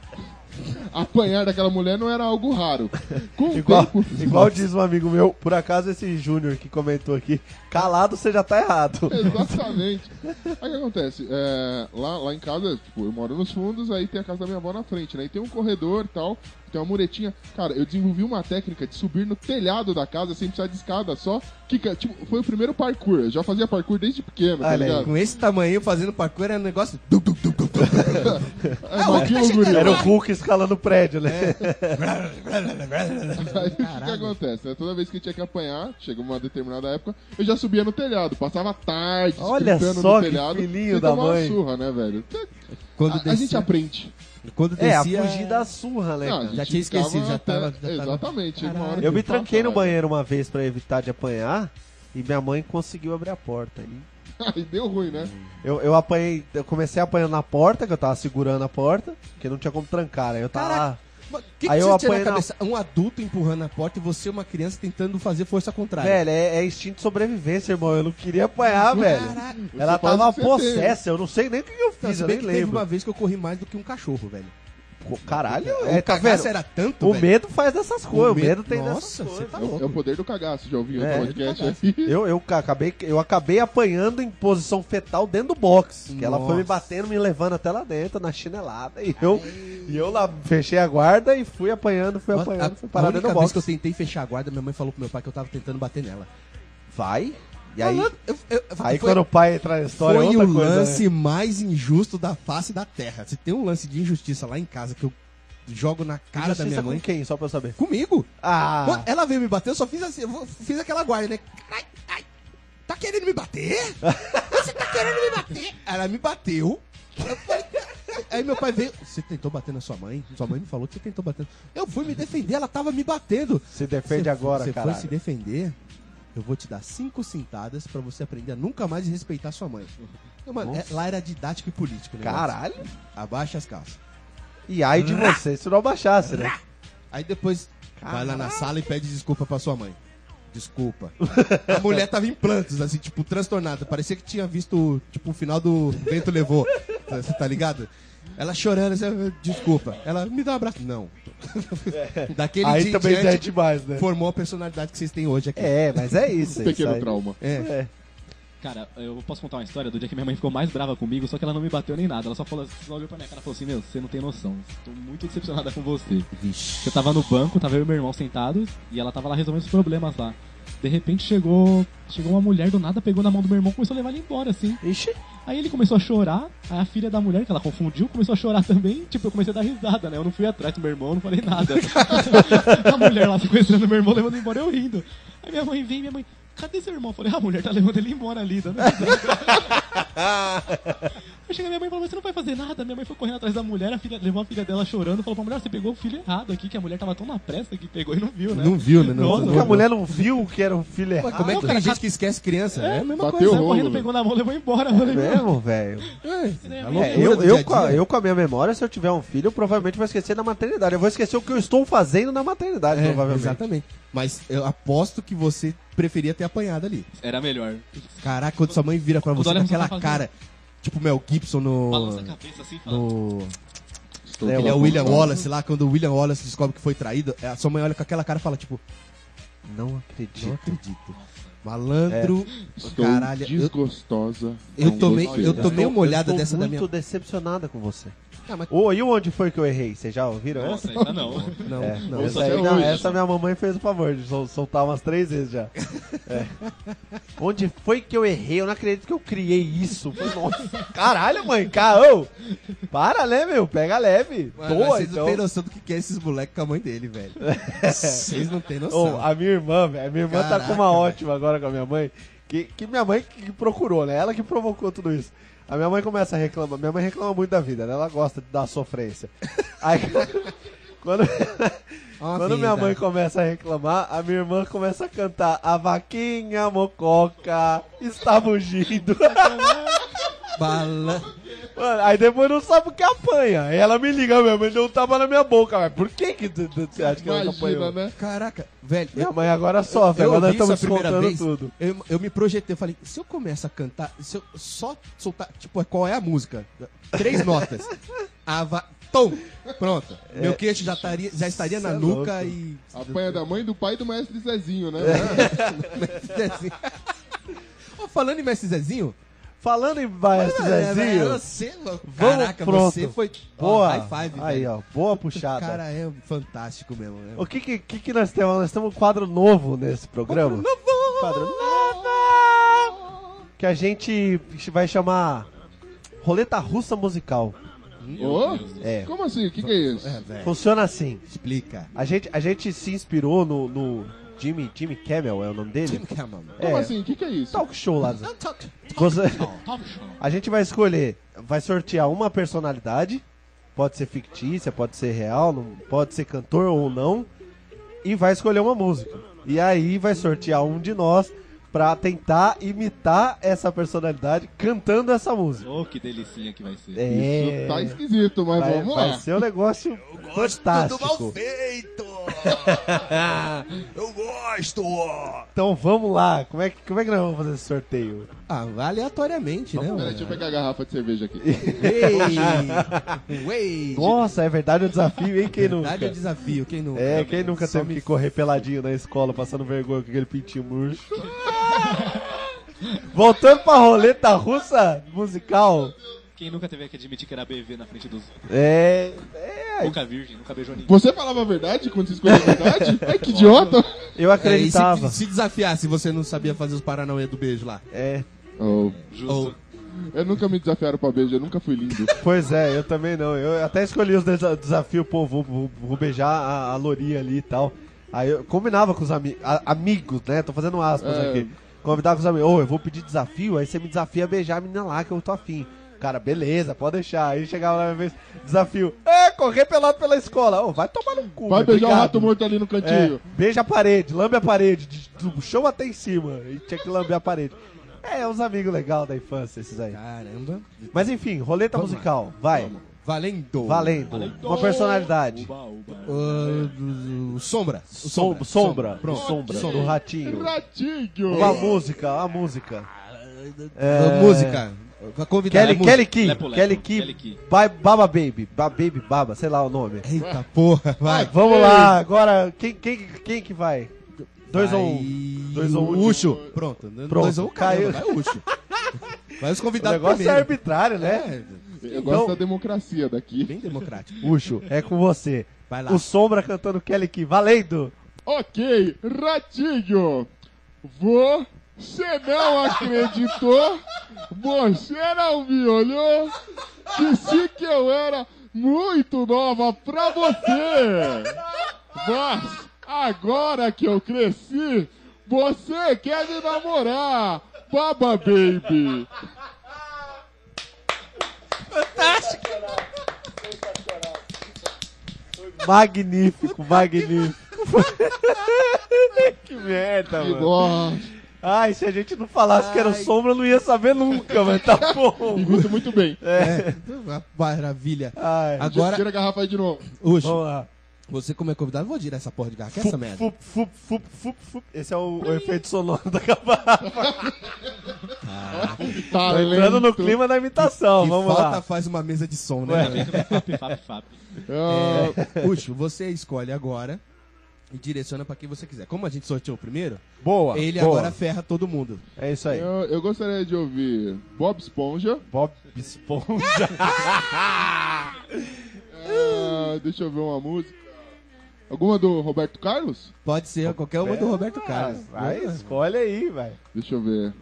apanhar daquela mulher não era algo raro. Com Igual, tempo... igual diz um amigo meu, por acaso esse Júnior que comentou aqui, calado você já tá errado. Exatamente. Aí o que acontece? É, lá, lá em casa, tipo, eu moro nos fundos, aí tem a casa da minha avó na frente, né? E tem um corredor e tal, tem uma muretinha. Cara, eu desenvolvi uma técnica de subir no telhado da casa sem precisar de escada só. Que, tipo, foi o primeiro parkour. Eu já fazia parkour desde pequeno, tá Olha ligado? Com esse tamanho, fazendo parkour, era um negócio... É, Maquilo Guri. Era o Hulk escalando prédio, né? Aí o que, que acontece? né? Toda vez que tinha que apanhar, chegou uma determinada época, eu já subia no telhado, passava tarde Olha só no que telhado. filhinho da tomar uma mãe. surra, né, velho? Quando a, a descia- gente aprende. Quando É, a descia... fugir da surra, né? Não, Já tinha esquecido, já até- tava- já tava- Exatamente. chega uma hora Eu me tranquei no banheiro uma vez pra evitar de apanhar e minha mãe conseguiu abrir a porta. E Aí deu ruim, né? eu, eu apanhei, eu comecei apanhando na porta, que eu tava segurando a porta, porque não tinha como trancar, né? Eu tava Caraca. lá. Mas que, que Aí eu você tinha na apanhei na- cabeça? Um adulto empurrando a porta e você, uma criança, tentando fazer força contrária. Velho, é, é instinto de sobrevivência, irmão. Eu não queria apanhar, velho. Caralho. Ela tava que possessa, eu não sei nem o que eu fiz, eu bem nem que teve lembro. uma vez que eu corri mais do que um cachorro, velho. Caralho, o é, tá cagaço era tanto, O velho. medo faz dessas coisas, o medo- medo tem Nossa, dessas coisas. tá É o- louco. É o poder do cagaço, já ouviu É, o podcast? Eu, eu ca- acabei, eu acabei apanhando em posição fetal dentro do box. Que ela foi me batendo, me levando até lá dentro, na chinelada. E eu, e eu lá fechei a guarda e fui apanhando, fui apanhando, a, fui a parar dentro do vez box. que eu tentei fechar a guarda, minha mãe falou pro meu pai que eu tava tentando bater nela. Vai. E aí, Falando- eu- eu- aí foi, quando o pai entra na história, foi é outra o coisa, lance né? mais injusto da face da terra. Se tem um lance de injustiça lá em casa que eu jogo na cara da Injustiça minha com mãe. quem, só pra eu saber? Comigo. Ah, Ela veio me bater, eu só fiz assim, eu fiz aquela guarda, né? Ai, ai, tá querendo me bater? Você tá querendo me bater? Ela me bateu. Falei- Aí meu pai veio. Você tentou bater na sua mãe? Sua mãe me falou que você tentou bater. Eu fui me defender, ela tava me batendo. se defende Você- agora, Você cara. foi se defender, eu vou te dar cinco cintadas pra você aprender a nunca mais respeitar sua mãe. Não, mano, é- lá era didático e político, né? Caralho. Abaixa as calças. E ai de você se não abaixasse, né? Aí depois vai lá na sala e pede desculpa pra sua mãe. Desculpa. A mulher tava em plantos, assim, tipo, transtornada. Parecia que tinha visto, tipo, o final do Vento Levou. Você tá ligado? Ela chorando, assim, desculpa. Ela, me dá um abraço. Não. Daquele Aí dia em também já é diante, demais, né? formou a personalidade que vocês têm hoje aqui. É, mas é isso. é Pequeno isso trauma. É. É. Cara, eu posso contar uma história do dia que minha mãe ficou mais brava comigo, só que ela não me bateu nem nada. Ela só falou, só olhou pra minha cara e falou assim: Meu, você não tem noção. Tô muito decepcionada com você. Vixe. Eu tava no banco, tava eu e meu irmão sentados, e ela tava lá resolvendo os problemas lá. De repente chegou chegou uma mulher do nada, pegou na mão do meu irmão e começou a levar ele embora, assim. Ixi. Aí ele começou a chorar, aí a filha da mulher, que ela confundiu, começou a chorar também. Tipo, eu comecei a dar risada, né? Eu não fui atrás do meu irmão, não falei nada. a mulher lá sequestrando meu irmão, levando embora, eu rindo. Aí minha mãe vem, minha mãe, cadê seu irmão? Eu falei, ah, a mulher tá levando ele embora ali, dando risada. Aí chega minha mãe e falou, você não vai fazer nada? Minha mãe foi correndo atrás da mulher, a filha, levou a filha dela chorando, falou pra mulher, você pegou o filho errado aqui, que a mulher tava tão na pressa que pegou e não viu, né? Não viu, né? Não, Nossa, não, Porque a não. mulher não viu que era um filho Ué, errado. como é que tem cara, gente que esquece criança? É, a mesma Bateu coisa. rolo, correndo, né? pegou na mão, levou embora. Falei, É mesmo, velho? É, É, É, eu, eu, com a, eu com a minha memória, se eu tiver um filho, eu provavelmente vou esquecer da maternidade. Eu vou esquecer o que eu estou fazendo na maternidade, É, provavelmente. exatamente. Mas eu aposto que você preferia ter apanhado ali. Era melhor. Caraca, quando sua mãe vira pra Quando você com aquela cara, tipo Mel Gibson no. Balança a cabeça assim fala. no É, ele é o William. Wallace lá, quando o William Wallace descobre que foi traído, a sua mãe olha com aquela cara e fala, tipo, Não acredito. não acredito. Malandro, Estou caralho. Eu, desgostosa. eu com tomei- eu tomei uma olhada eu dessa da muito minha- decepcionada com você. Ah, mas- Ô, e onde foi que eu errei? Vocês já ouviram Nossa, essa? ainda não. não, É, não. Essa, aí, não, essa minha mamãe fez o favor de sol- soltar umas três vezes já. É. Onde foi que eu errei? Eu não acredito que eu criei isso. Nossa, caralho, mãe, caô! Para, né, meu? Pega leve. Mano, Boa, vocês então. não têm noção do que é esses moleques com a mãe dele, velho. Vocês não têm noção. Ô, a minha irmã, velho, a minha irmã tá Caraca, com uma velho. ótima agora com a minha mãe, que, que minha mãe que procurou, né? Ela que provocou tudo isso. A minha mãe começa a reclamar, minha mãe reclama muito da vida, né? Ela gosta de dar sofrência. Aí, quando, quando minha mãe começa a reclamar, a minha irmã começa a cantar A vaquinha mococa está fugindo. Bala... Mano, aí depois não sabe o que apanha. Aí ela me liga, minha mãe deu um tapa na minha boca. Mas por que que tu- tu- você acha que ela apanhou? né? Caraca, velho. Minha mãe agora sofre, agora nós estamos contando vez, tudo. Eu, eu me projetei, eu falei, se eu começo a cantar, se eu só soltar, tipo, qual é a música? Três notas. Ava... Tom! Pronto. Meu queixo já estaria, já estaria na Cê é nuca louco. e. Apanha da mãe, do pai e do mestre Zezinho, né? Mestre Zezinho. Falando em Mestre Zezinho. Falando em Maestro é, Zezinho, você, vamos caraca, pronto. você foi. ó, boa. high five, Aí, velho. ó, boa O puxada. cara é fantástico mesmo. né? O que que, que que nós temos? Nós temos um quadro novo nesse programa. Quadro novo! Que a gente vai chamar roleta russa musical. Ô, É. Como assim? O que, que é isso? É. Funciona assim. Explica. A gente, a gente se inspirou no, no Jimmy, Jimmy Kimmel, é o nome dele? Jim Cameron. Como É. assim? O que, que é isso? Talk show lá. Você, a gente vai escolher, vai sortear uma personalidade, pode ser fictícia, pode ser real, não- pode ser cantor ou não, e vai escolher uma música. E aí vai sortear um de nós pra tentar imitar essa personalidade cantando essa música. Oh, que delicinha que vai ser. É, Isso tá esquisito, mas vai, vamos vai lá. ser um negócio fantástico. feito! Eu gosto! Então vamos lá, como é, que, como é que nós vamos fazer esse sorteio? Ah, aleatoriamente, né? Peraí, mano? deixa eu pegar a garrafa de cerveja aqui. Ei! Nossa, é verdade o desafio, hein? Quem nunca? Verdade é desafio, quem nunca? É, quem nunca Só teve me que correr peladinho na escola, passando vergonha com aquele pintinho murcho? Voltando pra roleta russa musical. Quem nunca teve que admitir que era BV na frente dos. É. É. Nunca virgem, nunca beijou ninguém. Você falava a verdade quando você escolheu a verdade? Ai, que idiota! Eu É, acreditava. se, se desafiasse, você não sabia fazer os paranauê do beijo lá. É. Oh, Ou, eu nunca me desafiaram pra beijo, eu nunca fui lindo. Pois é, eu também não. Eu até escolhi os desa- desafios, pô, vou, vou- vou beijar a, a Lourinha ali e tal. Aí eu combinava com os ami a- amigos, né? Tô fazendo aspas É. aqui. Convidava com os amigos. Ô, eu vou pedir desafio, aí você me desafia a beijar a menina lá que eu tô afim. Cara, beleza, pode deixar. Aí chegava lá uma vez, desafio. É, correr pelado pela escola. Ô, vai tomar no cu. Vai beijar o obrigado. rato morto ali no É, cantinho. beija a parede, lambe a parede, de- do chão até em cima. E tinha que lamber a parede. É, uns amigos legais da infância, esses aí. caramba. Mas enfim, roleta Vamos lá. musical, vai. Valendo. Valendo. Uma personalidade. Uba, uba. Ah, do- sombra. O Sombra. Sombra. Pronto. Sombra. Sombra. Do ratinho. Ratinho! Uma música, a música. Ah, Música. Vai convidar Kelly, música. Kelly Key. Lepo, lepo. Kelly Key. Kelly Key. Ba- Baba Baby. Ba Baby Baba, sei lá o nome. Eita porra, vai. Vamos lá, agora, quem, quem, quem que vai? Dois vai... ou um. Dois ou um. Ucho. Pronto. Pronto, Dois ou um, caiu. caramba, vai Ucho. Vai os O convidados negócio é primeiro. arbitrário, né? É, Eu gosto Então- da democracia daqui. bem democrático. Ucho, é com você. Vai lá. O Sombra cantando Kelly Key. Valendo! Ok, Ratinho! Você não acreditou? Você não me olhou? Disse que eu era muito nova pra você! Mas, agora que eu cresci, você quer me namorar! Baba Baby! Magnífico, magnífico. que merda, Que mano. gosto! Ai, se a gente não falasse que era o Sombra, eu não ia saber nunca, mas tá bom. Imito muito bem. É, maravilha. Ai, Agora, Tira a garrafa aí de novo. Ucho, vamos lá. Você como é convidado, vou girar essa porra de garrafa. Que é essa merda? Fup, fup, fup, fup, fup. Esse é o, o efeito sonoro da garrafa. Tá entrando no clima da imitação, que vamos falta lá. faz uma mesa de som, né? Fap, fap, fap. Ah, É, Ucho, você escolhe agora e direciona pra quem você quiser. Como a gente sorteou o primeiro, Boa. ele boa. agora ferra todo mundo. É isso aí. eu, eu gostaria de ouvir Bob Esponja. Bob Esponja. Ah, deixa eu ver uma música. Alguma do Roberto Carlos? Pode ser qualquer uma do Roberto Carlos. Vai, escolhe aí, vai. Deixa eu ver.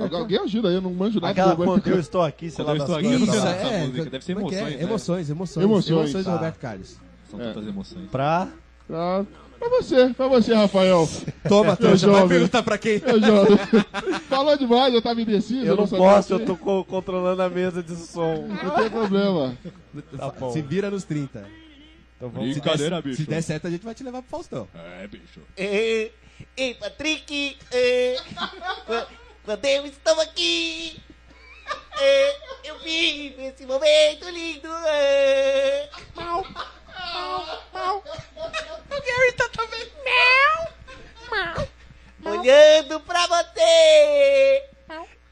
Algu- Alguém ajuda aí, eu não manjo nada Aquela do Roberto quando eu Carlos. estou aqui, sei Quando lá eu estou aqui, eu não sei música, deve ser como é que é? emoções, né? Emoções, emoções. Emoções, do tá. Roberto Carlos. São É. tantas emoções. Pra... Tá. Pra você, pra você, Rafael. Toma, trouxa, vai jovem. perguntar pra quem? Eu jovem. Falou demais, eu tava indeciso. Eu não sabia posso, eu tô co- controlando a mesa de som. Não tem problema. Tá bom. Se vira nos 30. Então vamos Se Brincadeira, der, bicho. se der certo, a gente vai te levar pro Faustão. É, bicho. Ei, ei, Patrick, ei, qu- quando eu estou aqui, ei, eu vivo esse momento lindo. ei. Mau, mau, mau. O Gary tá também. Mau, mau. Olhando pra você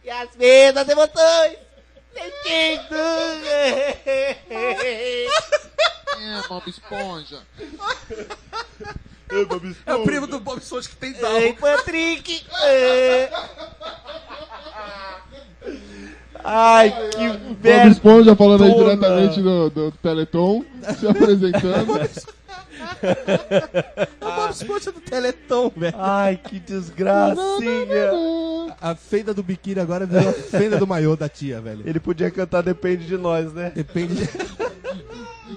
e as mesmas emoções sentindo. É, Bob Esponja. É o primo do Bob Souza que tem Ei, Patrick. ei. Ai, que Bob merda. Esponja falando aí diretamente do, do Teleton, se apresentando. O Bob Esponja do Teleton, velho. Ai, que desgracinha. a fenda do biquíni agora virou a fenda do maiô da tia, velho. Ele podia cantar Depende de Nós, né? Depende de...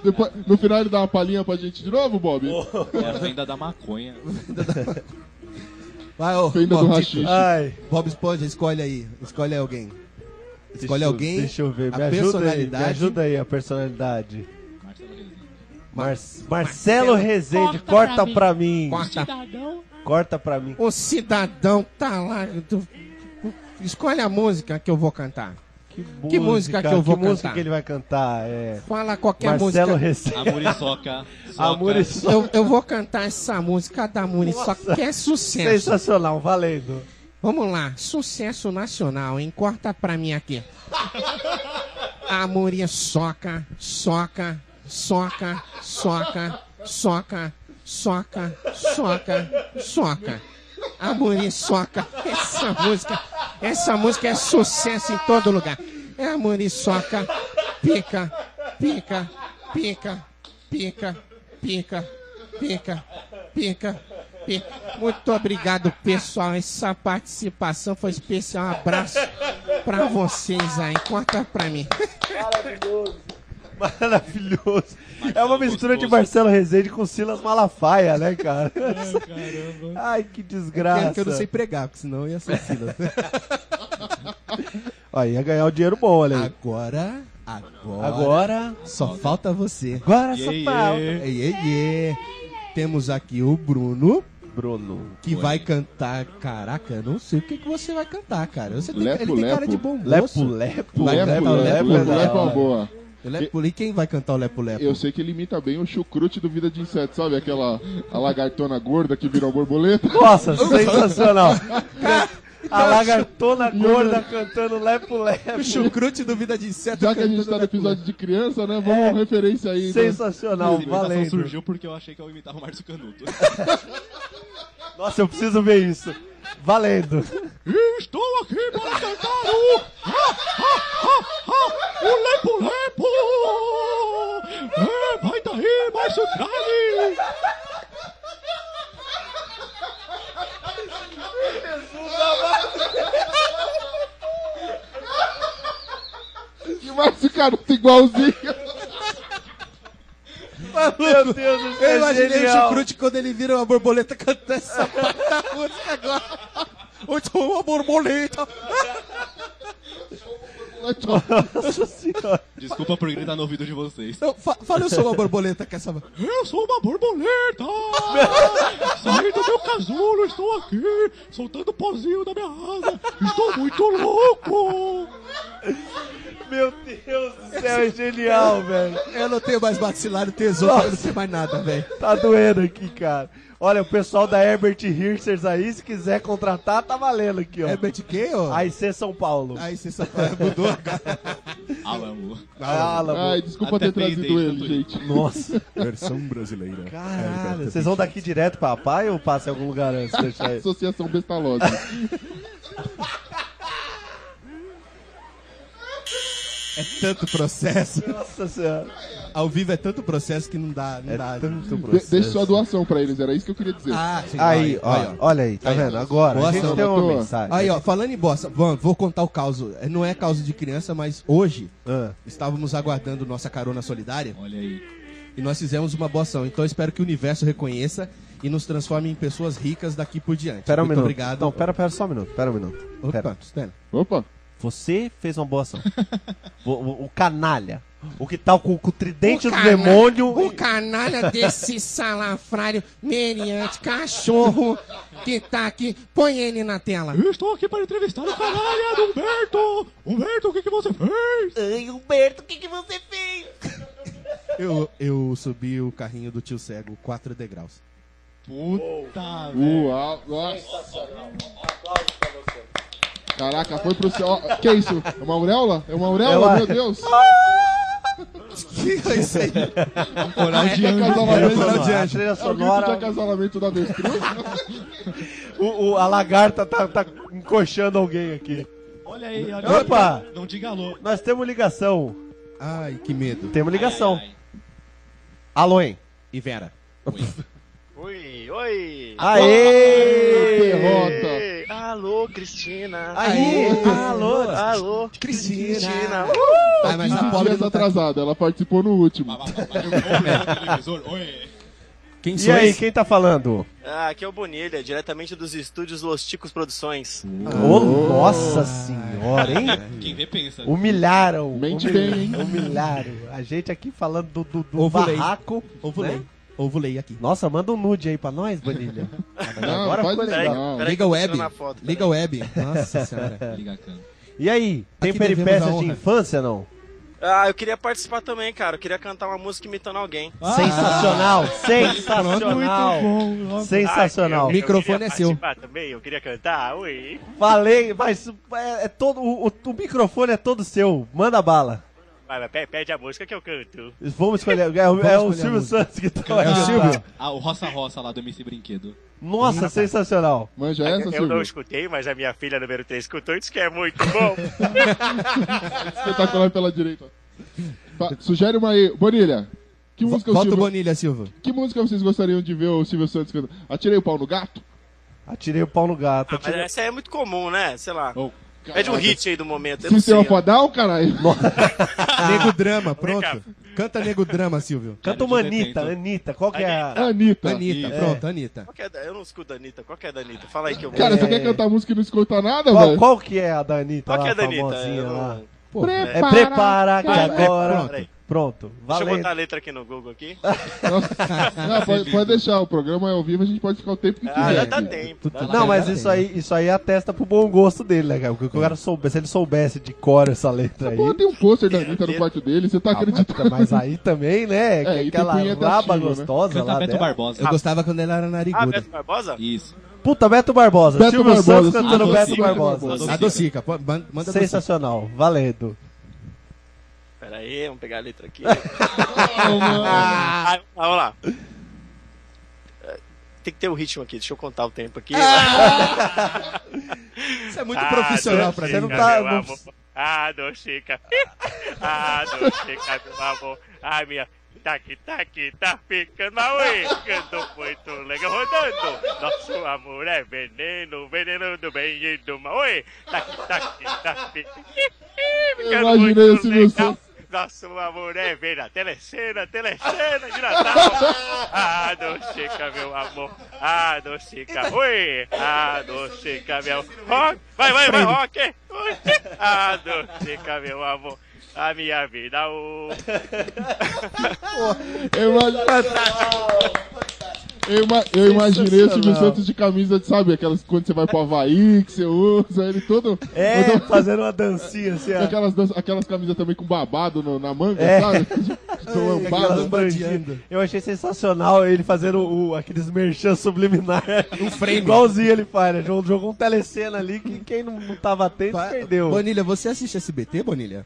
Depois, no final ele dá uma palhinha pra gente de novo, Bob? É a venda da maconha. Vai, ô, Fenda do Bob, rachixe. Ai. Bob Esponja, escolhe aí. Escolhe alguém. Escolhe Deixa alguém. Deixa eu ver. a Me ajuda aí. Me personalidade. ajuda aí a personalidade. Marcelo Rezende. Mar Marcelo Rezende, corta pra mim. Corta. Cidadão. Corta pra mim. O cidadão tá lá. tu- Escolhe a música que eu vou cantar. Que música que eu vou Que música cantar? que ele vai cantar? É. Fala qualquer Marcelo música. Rezende. A Muriçoca. A Muriçoca. Eu, eu vou cantar essa música da Muri, só que é sucesso. Sensacional, valendo. Vamos lá, sucesso nacional, hein? Corta pra mim aqui. A Muri soca, soca, soca, soca, soca, soca, soca, soca. A soca. Essa música, essa música é sucesso em todo lugar. É a soca, pica, pica, pica, pica, pica, pica, pica. Muito obrigado, pessoal. Essa participação foi especial. Um abraço para vocês aí. Conta para mim. Maravilhoso. É uma mistura de Marcelo Rezende com Silas Malafaia, né, cara? Ai, que desgraça. É que eu não sei pregar, porque senão ia ser Silas. Ó, ia ganhar o dinheiro bom, olha aí. Agora, agora, Agora. só falta você. Agora só falta. yeah. Temos aqui o Bruno, Bruno. que vai cantar. Caraca, eu não sei o que, que você vai cantar, cara. Você tem, Lepo, ele tem cara lepo. de bom moço. Lepo, lepo. Vai Lepo, cantar o lepo, Lepo, lepo, Lepo. lepo é uma boa. O Lepo, e quem vai cantar o Lepo Lepo? Eu sei que ele imita bem o chucrute do Vida de Inseto, sabe? Aquela a lagartona gorda que virou borboleta. Nossa, sensacional. A lagartona gorda cantando lepo lepo. O chucrute do Vida de Inseto. Já que a gente tá no episódio de criança, né? Vamos referência aí. né? Sensacional, imitação valendo. surgiu porque eu achei que eu imitava o Márcio Canuto. Nossa, eu preciso ver isso. Valendo. Estou aqui para cantar o... O Lepo Lepo. É, vai daí, Márcio sotaque. Jesus amado. Demais o garoto igualzinho. Meu Deus do céu, Eu imaginei o genial. chucrute quando ele vira uma borboleta cantando essa música agora. Eu sou uma borboleta. Nossa senhora. Desculpa por gritar no ouvido de vocês. Então, fa fala eu sou uma borboleta que essa. Eu sou uma borboleta! Saí do meu casulo, estou aqui, soltando o pozinho da minha asa. Estou muito louco! Meu Deus do céu, é genial, velho. Eu não tenho mais maxilar, não tenho esôfago, não sei mais nada, velho. Tá doendo aqui, cara. Olha, o pessoal da Herbert Hirschers aí, se quiser contratar, tá valendo aqui, ó. É Betty ó? AIC São Paulo. Aí você só mudou a cara. Alamo. Álamo. Ai, desculpa Até ter trazido ele, gente. Nossa. Versão brasileira. Caralho. Vocês vão daqui direto pra pai ou passa em algum lugar antes? Deixa aí. Associação Bestalose. É tanto processo. Nossa senhora. Ao vivo é tanto processo que não dá. Não É dá. tanto De- processo. deixe sua doação pra eles, era isso que eu queria dizer. Ah, sim, Aí, ó, ó. olha aí, tá Aí, vendo? Agora, a Boa gente ação, tem uma mensagem. Aí, ó, falando em bosta, vamos, vou contar o caso. É, Não é causa de criança, mas hoje Ah, estávamos aguardando nossa carona solidária Olha aí. e nós fizemos uma boa ação. Então eu espero que o universo reconheça e nos transforme em pessoas ricas daqui por diante. pera um Muito minuto. obrigado. Não, pera, pera só um minuto. Pera um minuto. Opa, Pera. espera. Opa, Você fez uma boa ação. o, o- o canalha. O que tá com, com o tridente O do demônio. O canalha desse salafrário, meriante, cachorro que tá aqui. Põe ele na tela. Eu estou aqui para entrevistar o canalha do Humberto! Humberto, o que, que você fez? Ai, Humberto, o que, que você fez? Eu, eu subi o carrinho do tio cego, quatro degraus. Puta, velho. uau, nossa. Caraca, foi pro céu. Que é isso? É uma auréola? É uma auréola? Eu Meu acho. Deus! Que é isso aí? Coral de É anjo. casamento, Coral de A anjo. trilha É o grito de sonora. acasalamento da avestruz? O, o- a lagarta tá, tá encoxando alguém aqui. Olha aí, olha Opa! aí. Não diga alô. Nós temos ligação. Ai, que medo. Temos ligação. Alô, hein? E Vera? Oi, oi! Aê! Derrota! Alô, Cristina. Aí, alô, Alô, Cristina. Cristina. Ah, mas a 15 pobre tá atrasada, ela participou no último. Quem E aí, quem tá falando? Ah, aqui é o Bonilha, diretamente dos estúdios Los Ticos Produções. Ô, nossa senhora, hein? Quem vê pensa. Humilharam. Mente humilharam, bem, hein? Humilharam. A gente aqui falando do, do, do barraco. Ovulei. né? Ovulei aqui. Nossa, manda um nude aí pra nós, Bonilha. Não, Agora faz ficou legal. Peraí Liga tô web. foto. Liga o web. Nossa senhora. Liga a câmera. E aí, tem Aqui peripécias de infância, não? Ah, eu queria participar também, cara. Eu queria cantar uma música imitando alguém. Sensacional, sensacional, sensacional. O microfone é seu. também, eu queria cantar, oi. Falei, mas é, é todo, o, o- o microfone é todo seu. Manda bala. Vai, vai, pe- pede a música que eu canto. Vamos escolher. É, o- é o escolher a Silvio. Santos que tá É o Silvio? Ah, o Roça Roça lá do MC Brinquedo. Nossa, sensacional. Manja essa, eu Silvio? não escutei, mas a minha filha número 3 escutou e disse que é muito bom. Espetacular pela direita. Fa- Sugere uma aí. Bonilha, que música, o Volta o Silvio, Bonilha, Silvio. que música vocês gostariam de ver o Silvio Santos cantando? Atirei o pau no gato? Atirei o pau no gato. Ah, mas atirei- essa aí é muito comum, né? Sei lá. Oh, Pede um hit aí do momento. Sistema ó. Fodal, caralho? Nego Drama, pronto. Canta Nego Drama, Silvio. Canta uma Anitta, Anitta. Qual que é a... Anitta. Anitta, Isso. pronto, Anitta. Qual que é da... Eu não escuto a Anitta. Qual que é da Anitta? Fala aí que eu vou. Cara, você quer cantar música e não escuta nada, Qual, velho? qual que é a da Anitta Qual que é da Anitta? Pô, É prepara que agora... pronto. Peraí. Pronto, Deixa eu botar a letra aqui no Google aqui. Não, pode, pode deixar, o programa é ao vivo, a gente pode ficar o tempo que Ah, quiser. já dá tempo. dá Não, mas isso aí, isso aí atesta pro bom gosto dele, né, cara? Porque o cara soubesse, se ele soubesse de cor essa letra aí. Pô, tem um pôster da Anitta no quarto dele, você tá Ah, acreditando? mas aí também, né? É, aquela raba né? gostosa Canta lá Beto dela. Barbosa. Eu gostava quando ela era Ah, nariguda. Beto Barbosa? Isso. Puta, Beto Barbosa. Beto Silvio Barbosa, Santos cantando Santos, Beto Barbosa. Barbosa. A docica, pô, man- manda. Sensacional, valendo. Pera aí, vamos pegar a letra aqui. Ah, vamos lá. É, Tem que ter o ritmo aqui, deixa eu contar o tempo aqui. Isso é muito profissional pra você não tá- meu não-. Ah, docica. Ah, docica, meu amor. Ai, minha... Tac, tac, tá ficando oi, canto muito legal rodando. Nosso amor é veneno, veneno do bem e do. Oi, tac, tac, tá ficando muito Silvio legal. Santos. Nosso amor é ver a telecena, telecena de Natal. Ah, docica, meu amor. Ah, docica. Oi. Ah, docica, meu. Rock. Vai, vai, vai, rock. Ah, docica, meu amor. A minha vida, o. Eu, eu, ima- eu imaginei o Silvio Santos de camisa de, sabe, aquelas quando você vai pro Havaí, que você usa, ele todo. É, todo- fazendo uma dancinha assim. Aquelas, dança- aquelas camisas também com babado no- na manga, É. sabe? São Aquelas lambadas. bandinhas. Eu achei sensacional ele fazendo o, aqueles merchan subliminar. Um frame. Igualzinho ele faz, né? Jogou, jogou um telecena ali que quem não, não tava atento Pa- perdeu. Bonilha, você assiste SBT, Bonilha?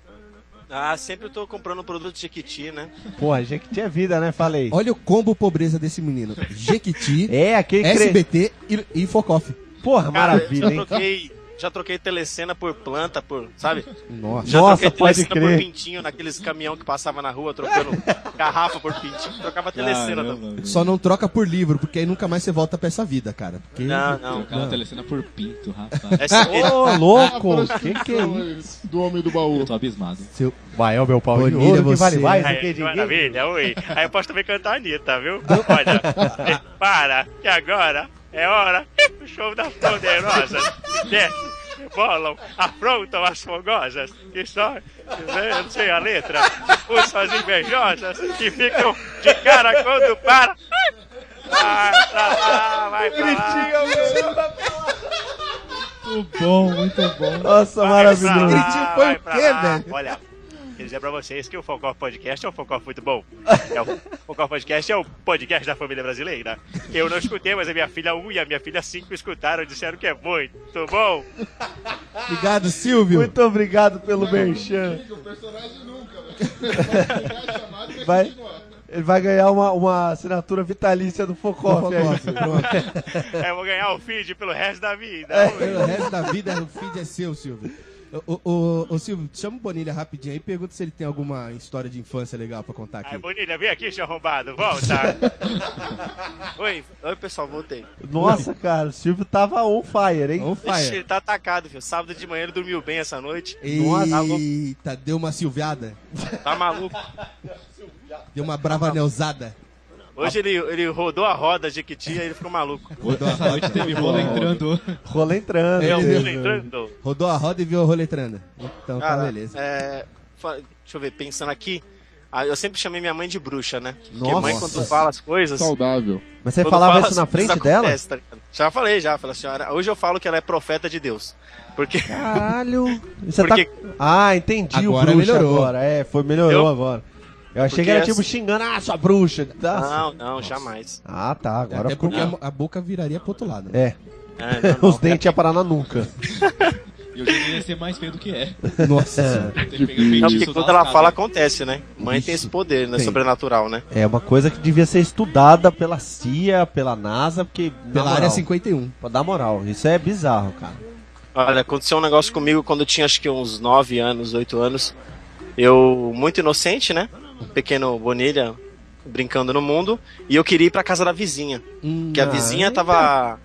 Ah, sempre eu tô comprando produto de Jequiti, né? Porra, Jequiti é vida, né? Falei. Olha o combo pobreza desse menino. Jequiti, É, aquele cre... SBT e, e Focoff. Porra, Cara, maravilha, já hein? Já troquei telecena por planta, por, sabe? Nossa. Já Nossa, troquei pode telecena crer. por pintinho naqueles caminhão que passava na rua trocando garrafa por pintinho. Trocava telecena também. Só não troca por livro, porque aí nunca mais você volta pra essa vida, cara. Porque... Não, não. Trocava telecena por pinto, rapaz. Essa Ô, louco! que que é isso? Do homem do baú. Eu tô abismado. Seu... Vai, é o meu pau de Bonilha, ouro que vale você- mais do Aí, que dinheiro. maravilha, oi. Aí eu posso também cantar a Anitta, viu? Olha, para, que agora é hora do show das poderosas. Desce, bolam, afrontam as fogosas, que só, eu não sei a letra, usam as invejosas, que ficam de cara quando para. Vai pra lá, vai pra lá. Muito bom, muito bom. Nossa, Vai maravilhoso. pra lá, Gritinho foi vai o pra quê, lá. velho? Olha, queria dizer pra vocês que o Focoff Podcast é um Focoff muito bom. É o Focoff Podcast é o podcast da família brasileira. Eu não escutei, mas a minha filha 1 e a minha filha 5 escutaram e disseram que é muito bom. Obrigado, Silvio. Muito obrigado pelo merchan. O personagem nunca, velho. Vai, ele vai ganhar uma, uma assinatura vitalícia do Focoff pronto. Eu vou ganhar o feed pelo resto da vida. É, Pelo resto da vida, o feed é seu, Silvio. Ô, ô, ô, Silvio, chama o Bonilha rapidinho aí e pergunta se ele tem alguma história de infância legal pra contar aqui. Ai, Bonilha, vem aqui, seu arrombado, volta. Oi, oi pessoal, voltei. Nossa, cara, o Silvio tava on fire, hein? On Ixi, fire. ele tá atacado, filho. Sábado de manhã ele dormiu bem essa noite. Eita, deu uma silviada. Tá maluco. Deu uma bravanelzada. Hoje ele, ele rodou a roda Jequiti e ele ficou maluco. Rodou a Essa noite teve rola entrando. Rola entrando. Eu Ele- fui lembrando. Rodou a roda e viu a roletrando. Então tá Cara, beleza. é, deixa eu ver, pensando aqui. ah, eu sempre chamei minha mãe de bruxa, né? Porque Nossa. mãe, quando fala as coisas. Saudável. Mas você falava fala isso na frente dela? tá já falei, já. Falei, senhora. Hoje eu falo que ela é profeta de Deus. Porque. Caralho. Você Porque- tá... Ah, entendi Agora o bruxo melhorou. agora. É, foi, melhorou Eu- agora. Eu achei Porque que era tipo xingando, ah, sua bruxa. Tá? Não, não, jamais. Ah, tá, agora Até ficou... porque a, a boca viraria pro outro lado. né? É, É, não, não. os dentes iam parar na nuca. E hoje ele ia ser mais feio do que é. Nossa. Tem pegar Não, porque quando ela fala, acontece, né? Mãe tem Isso. esse poder, né? Tem. Sobrenatural, né? É uma coisa que devia ser estudada pela CIA, pela NASA, porque... Pela área moral, 51. Pra dar moral. Isso é bizarro, cara. Olha, aconteceu um negócio comigo quando eu tinha acho que uns 9 anos, 8 anos. Eu, muito inocente, né? Um pequeno Bonilha brincando no mundo. E eu queria ir pra casa da vizinha. Hum, Que a Ah, vizinha tava.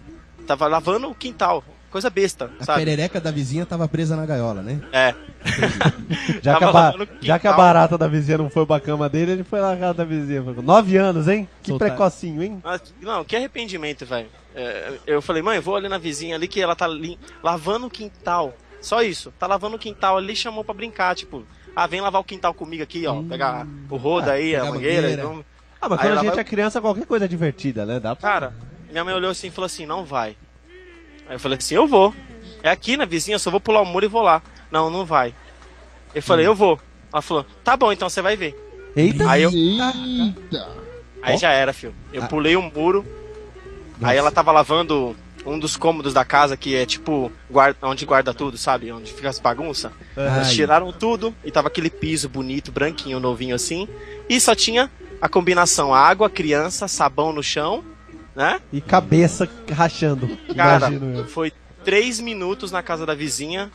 tava lavando o quintal. Coisa besta, a sabe? perereca da vizinha tava presa na gaiola, né? É. Já que, a já que a barata da vizinha não foi pra cama dele, ele foi na casa da vizinha. Nove anos, hein? Que Soltar. precocinho, hein? Mas, não, que arrependimento, velho. É, eu falei, mãe, vou ali na vizinha ali que ela tá lavando o quintal. Só isso. Tá lavando o quintal ali, chamou pra brincar, tipo. Ah, vem lavar o quintal comigo aqui, ó. Pegar o rodo aí, pegar a mangueira. mangueira. e vamos- Ah, mas Aí quando a gente vai- é criança, qualquer coisa é divertida, né? Dá pra... Cara, minha mãe olhou assim e falou assim: não vai. Aí eu falei assim: eu vou. É aqui na vizinha, eu só vou pular o muro e vou lá. Não, não vai. Eu falei: eu vou. Ela falou: tá bom, então você vai ver. Eita! Aí eu- Eita! Aí já era, filho. Eu Ah. pulei o muro. Aí ela tava lavando um dos cômodos da casa que é tipo guarda, onde guarda tudo, sabe? Onde fica as bagunças. Eles tiraram tudo e tava aquele piso bonito, branquinho, novinho assim. E só tinha a combinação água, criança, sabão no chão, né? E cabeça rachando. Cara, foi três minutos na casa da vizinha.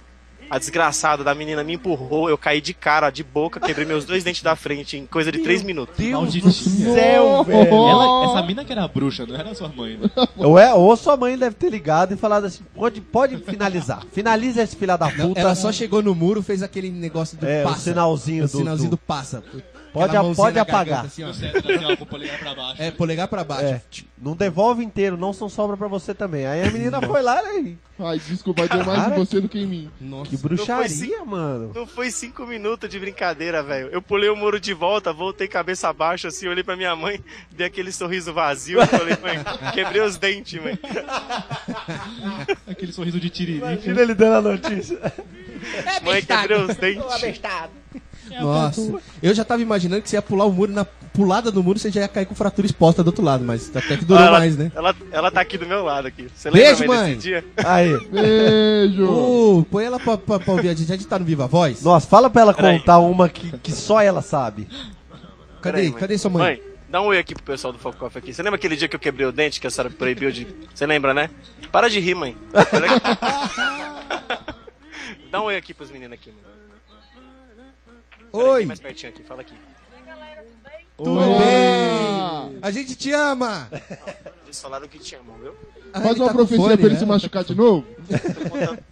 A desgraçada da menina me empurrou, eu caí de cara, de boca, quebrei meus dois dentes da frente em coisa de três minutos. Malditinha. Céu, velho. Ela, essa mina que era bruxa, não era sua mãe. Né? Ou, é, ou sua mãe deve ter ligado e falado assim: pode, pode finalizar. Finaliza esse filho da Não, puta. ela só chegou no muro, fez aquele negócio do É, o passa. sinalzinho o do- sinalzinho do- do, passa. Pode a- pode apagar. garganta, assim, ó. Deu certo, assim, ó, com o polegar pra baixo. É, polegar pra baixo. É, não devolve inteiro, não são sobra pra você também. Aí a menina foi lá e. Ai, desculpa, vai ter mais em você do que em mim. Nossa. Que Não foi bruxaria, mano. Não foi cinco minutos de brincadeira, velho. Eu pulei o muro de volta, voltei cabeça abaixo, assim, olhei pra minha mãe, dei aquele sorriso vazio, e falei, mãe, quebrei os dentes, mãe. Aquele sorriso de tiririca. Imagina ele dando a notícia. Mãe, quebrei os dentes. Nossa. Eu já tava imaginando que você ia pular o muro, na pulada do muro você já ia cair com fratura exposta do outro lado, mas até que durou ela, mais, né? Ela, ela tá aqui do meu lado aqui. Você Beijo, lembra, mãe. desse dia? Aí. Beijo! Ô, põe ela pra, pra, pra ouvir a gente. A gente tá no Viva Voz? Nossa, fala pra ela Peraí. contar uma que, que só ela sabe. Cadê? Mãe. Cadê sua mãe? Mãe, dá um oi aqui pro pessoal do Focoff aqui. Você lembra aquele dia que eu quebrei o dente, que a senhora proibiu de... Você lembra, né? Para de rir, mãe. dá um oi aqui pros meninos aqui, mãe. Oi, mais pertinho aqui, fala aqui. tudo bem? A gente te ama! Eles falaram que te amam, viu? Ah, Faz uma tá profecia fone, pra ele né? se machucar de novo.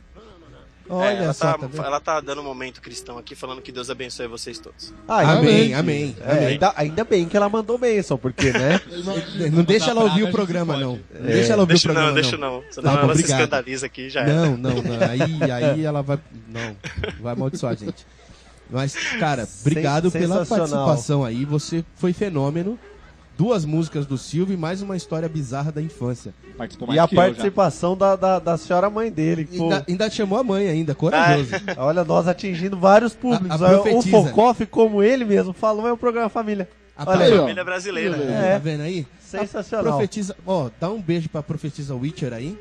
Olha É, ela, só, tá, tá ela tá dando um momento cristão aqui, falando que Deus abençoe vocês todos. Ah, Amém, amém, É, amém. ainda, ainda bem que ela mandou bênção, porque, né? Não deixa ela ouvir o programa, não. Não deixa ela ouvir Deixa o programa, não, deixa não. Senão Tá ela se obrigado. escandaliza aqui já. Não, não, não. Aí, aí ela vai. Não, vai amaldiçoar a gente. Mas, cara, obrigado pela participação aí. Você foi fenômeno. Duas músicas do Silvio e mais uma história bizarra da infância. Participou mais E a participação da, da, da senhora mãe dele. Ainda, ainda chamou a mãe ainda, corajoso. olha, nós atingindo vários públicos. A- a Olha, o. Focoff, como ele mesmo falou, é o programa Família. A Olha aí. Família brasileira. É. Tá vendo aí? Sensacional. Profetiza. Ó, dá um beijo pra profetisa Witcher aí.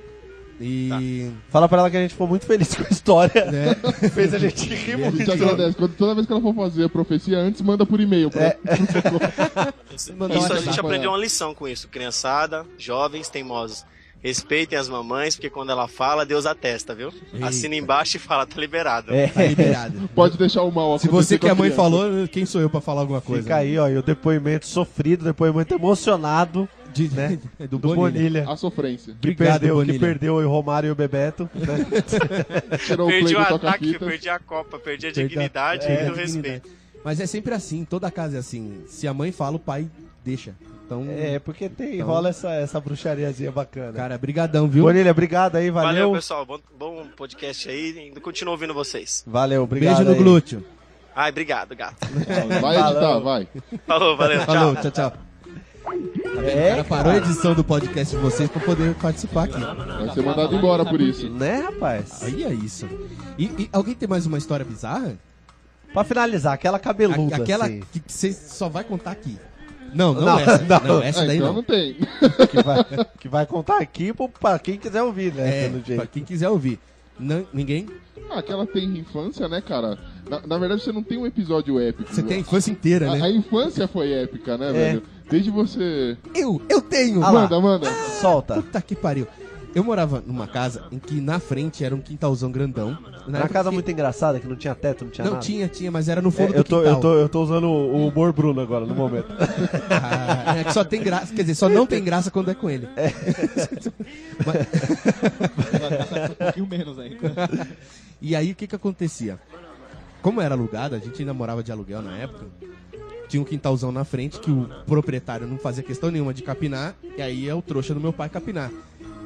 E. Fala pra ela que a gente ficou muito feliz com a história. Né? Fez a gente rir A muito. gente agradece. Quando, toda vez que ela for fazer a profecia antes, manda por e-mail. Pra... É. Isso, a gente aprendeu uma lição com isso. Criançada, jovens, teimosos. respeitem as mamães, porque quando ela fala, Deus atesta, viu? Assina embaixo e fala, tá liberado. É, Tá liberado. Pode deixar o mal Se você que com a mãe criança. falou, quem sou eu pra falar alguma coisa? fica aí, ó, e o depoimento sofrido, depoimento emocionado De- né? do do Bonilha. Bonilha. A sofrência. Que Obrigado, perdeu, que Bonilha. perdeu o Romário e o Bebeto. Né? Tirou o Perdi o do ataque, perdi a Copa, perdi a Perdi a- dignidade é, e o respeito. Mas é sempre assim, toda casa é assim. Se a mãe fala, o pai deixa. Então, É, porque tem, Então- rola essa, essa bruxariazinha bacana. cara, brigadão, viu? Bonilha, obrigado aí, Valeu, valeu. pessoal. Bom, bom podcast aí. Continuo ouvindo vocês. Valeu, obrigado. Beijo no aí. glúteo. Ai, obrigado, gato. Vai editar, vai. Falou, valeu, tchau. Falou, tchau, tchau. É, O cara parou a edição do podcast de vocês pra poder participar aqui. Vai ser mandado embora por isso. Né, rapaz? Aí é isso. E, e alguém tem mais uma história bizarra? Pra finalizar, aquela cabeluda A- aquela assim, que você só vai contar aqui. Não, não, Não, essa. Não, não. essa É, daí então não. não tem. que, vai, que vai contar aqui pro- pra quem quiser ouvir, né? É, pelo pra jeito. quem quiser ouvir. Não, ninguém? Ah, aquela tem infância, né, cara? Na, na verdade, você não tem um episódio épico. Você tem a infância inteira, A, a né? infância foi épica, né, É. velho? Desde você. Eu, eu tenho! Ah manda, manda. Solta. Puta que pariu. Eu morava numa casa em que na frente era um quintalzão grandão. Na Uma época casa que- muito engraçada, que não tinha teto, não tinha Não, nada. tinha, tinha, mas era no É, fundo eu, do tô, quintal. eu, tô, eu tô usando o humor Bruno agora, no momento. Ah, é que só tem graça, quer dizer, só não tem graça quando é com ele. um pouquinho menos ainda. E aí o que que acontecia? Como era alugado, a gente ainda morava de aluguel na época. Tinha um quintalzão na frente que o proprietário não fazia questão nenhuma de capinar, e aí é o trouxa do meu pai capinar.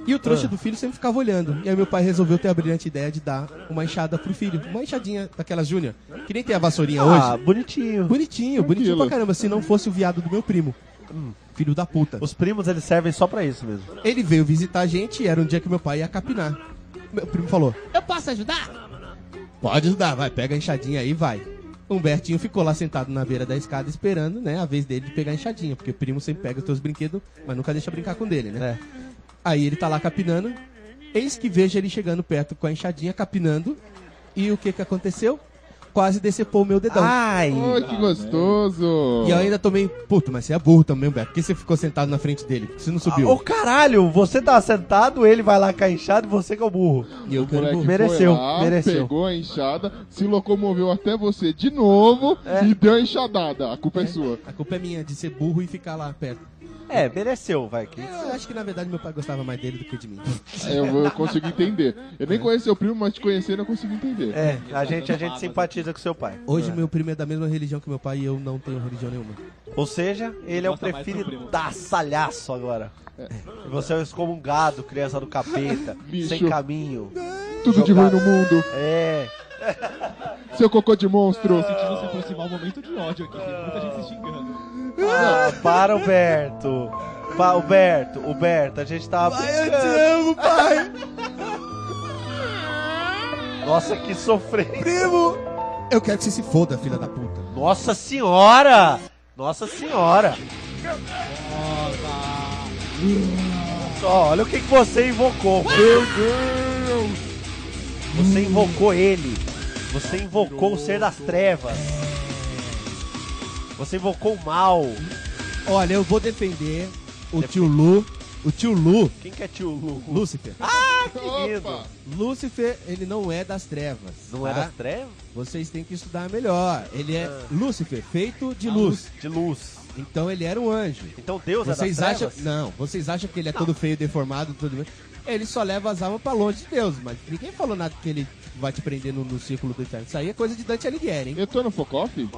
E o trouxa Ah. do filho sempre ficava olhando. E aí meu pai resolveu ter a brilhante ideia de dar uma enxada pro filho. Uma enxadinha daquelas Júnior. Que nem tem a vassourinha Ah, hoje. bonitinho. Bonitinho, bonitinho Tranquilo. pra caramba. Se não fosse o viado do meu primo. Filho da puta. Os primos, eles servem só pra isso mesmo. Ele veio visitar a gente e era um dia que meu pai ia capinar. Meu primo falou: Eu posso ajudar? Pode ajudar, vai, pega a enxadinha aí e vai. Humbertinho ficou lá sentado na beira da escada esperando, né, a vez dele de pegar a enxadinha, porque o primo sempre pega os teus brinquedos, mas nunca deixa brincar com dele, né? É. Aí ele tá lá capinando, eis que vejo ele chegando perto com a enxadinha capinando, e o que que aconteceu? Quase decepou o meu dedão. Ai! Ai, que gostoso. E eu ainda tomei, puto, mas você é burro também, Humberto, por que você ficou sentado na frente dele? Você não subiu? Ô caralho, você tá sentado, ele vai lá com a enxada e você que é o burro. E eu que era burro. Mereceu, foi lá, mereceu. pegou a enxada, se locomoveu até você de novo É. e deu a enxadada. A culpa é, sua. A culpa é minha de ser burro e ficar lá perto. É, mereceu, vai. Que... Eu acho que na verdade meu pai gostava mais dele do que de mim. Eu, eu consigo entender. Eu nem conheço seu primo, mas te conhecendo eu consigo entender. É, a gente, a gente simpatiza com seu pai. Hoje meu primo é da mesma religião que meu pai e eu não tenho religião nenhuma. Ou seja, ele é o preferido da salhaço agora. E você é o excomungado, criança do capeta, Bicho. sem caminho. Tudo de ruim no mundo. É. Seu cocô de monstro. Sentindo se aproximar o momento de ódio aqui, tem muita gente se xingando. Ah, para, Alberto. Pa, Alberto, Alberto, a gente tava brincando. amo, pai! Nossa, que sofrência. Primo! Eu quero que você se foda, filha da puta. Nossa senhora! Nossa senhora! Só, olha o que, que você invocou. Meu Deus! Você invocou ele. Você invocou o ser das trevas. Você invocou o mal. Olha, eu vou defender o tio Lu. O tio Lu, Quem que é tio Lu? Lúcifer. Querido. Opa! Lúcifer, ele não é das trevas. Não é tá? das trevas? Vocês têm que estudar melhor. Ele é Ah. Lúcifer, feito de luz. De luz. Então ele era um anjo. Então Deus Vocês é das acham. trevas? Não, vocês acham que ele é todo feio, deformado, tudo Ele só leva as almas pra longe de Deus, mas ninguém falou nada que ele vai te prender no, círculo do inferno. Isso aí é coisa de Dante Alighieri, hein? Eu tô no Focoff?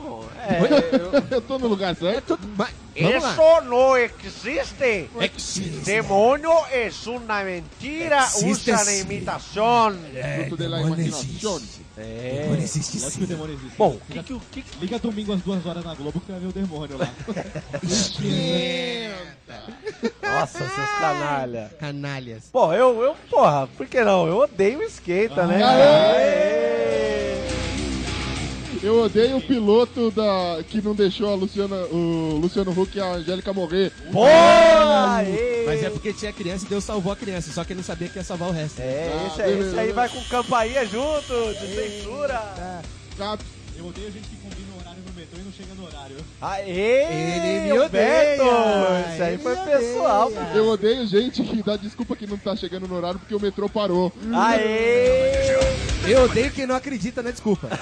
É, Eu tô no lugar É certo? tudo. Mas, vamos lá. Eso no existe. Existe. Demonio es una mentira, Existe. Fruto de la demônio existe. É. Demônio existe Lógico que o demônio existe. Bom, Liga, que que, que, que- liga domingo às duas horas na Globo que vai ver o demônio lá. Nossa, seus canalha. Canalhas. Pô, eu, eu, porra, por que não? Eu odeio o skate, né? Aê! Eu odeio o piloto da que não deixou a Luciana, o Luciano Huck e a Angélica morrer. Porra! Mas é porque tinha criança e Deus salvou a criança, só que ele não sabia que ia salvar o resto. É, esse, Ah, aí- beleza. esse aí vai com campainha junto, de censura. Tá? Eu odeio gente que não chega no horário. Aê! Ele me odeia! Beto! Isso aí Ele foi me pessoal. odeia. Eu odeio gente que dá desculpa que não tá chegando no horário porque o metrô parou. Aê! Eu odeio quem não acredita na desculpa.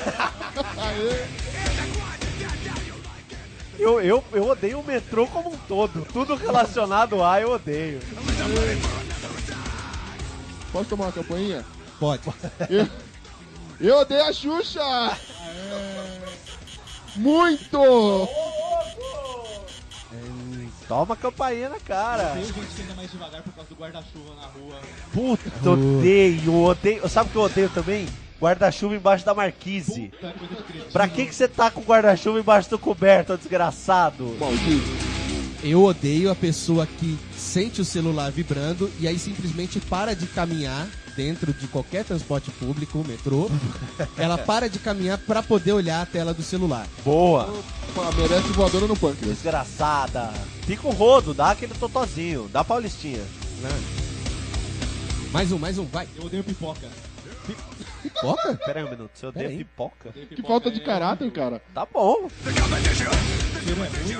Eu, eu, eu odeio o metrô como um todo. Tudo relacionado a eu odeio. Posso tomar uma campainha? Pode. Eu, eu odeio a Xuxa! Muito! Toma campainha na cara. Tem gente que anda mais devagar por causa do guarda-chuva na rua. Puta, odeio, odeio. Sabe o que eu odeio também? Guarda-chuva embaixo da marquise. Puta. Pra que que você tá com guarda-chuva embaixo do coberto, desgraçado? Maldito. Eu odeio a pessoa que sente o celular vibrando e aí simplesmente para de caminhar dentro de qualquer transporte público, metrô. Ela para de caminhar pra poder olhar a tela do celular. Boa, Pá, merece voadora no pâncreas. desgraçada. Fica o rodo, dá aquele totozinho, dá paulistinha. né? Mais um, mais um, vai. Eu odeio pipoca. Pipoca? Pera aí um minuto, você odeia Pera aí. pipoca? Odeio Que falta de é- caráter, cara. Tá bom.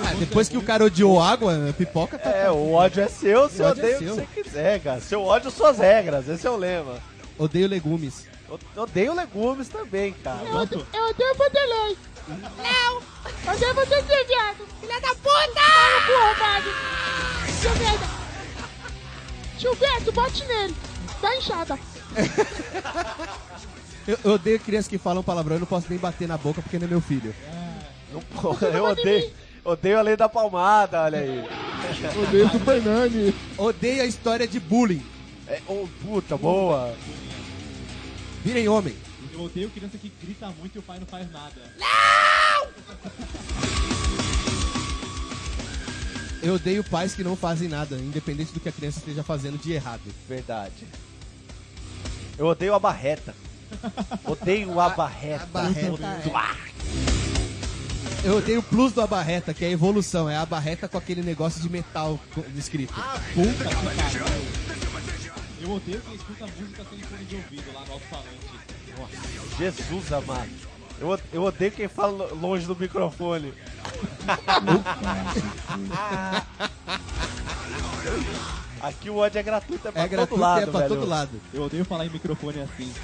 Ah, depois que o cara odiou água, pipoca tá. É, o ódio é seu, você ódio é odeia o seu. que você quiser, cara. Seu ódio, suas regras, esse é o lema. Odeio legumes. Eu odeio legumes também, cara. Pronto. Eu odeio Vanderlei. Não! Odeio você ser viado! Filha da puta! Arrombado! Seu merda! Tio Beto, bate nele! Dá enxada! Eu, eu odeio crianças que falam palavrão e não posso nem bater na boca porque não é meu filho. Não pode, eu odeio, odeio a lei da palmada, olha aí. Eu odeio Super Nani. Odeio a história de bullying. É, oh, puta, boa. Virem homem. Eu odeio criança que grita muito e o pai não faz nada. Eu odeio pais que não fazem nada, independente do que a criança esteja fazendo de errado. Verdade. Eu odeio a barreta. Odeio a barreta. a barreta Eu odeio o plus do abarreta, que é a evolução. É a abarreta com aquele negócio de metal co- escrito. Puta que. Eu odeio quem escuta música sem fone de ouvido lá no alto-falante. Jesus amado. Eu, eu odeio quem fala lo- longe do microfone. Aqui o ódio é gratuito, é pra É todo gratuito lado, é pra velho. todo lado. Eu odeio falar em microfone assim.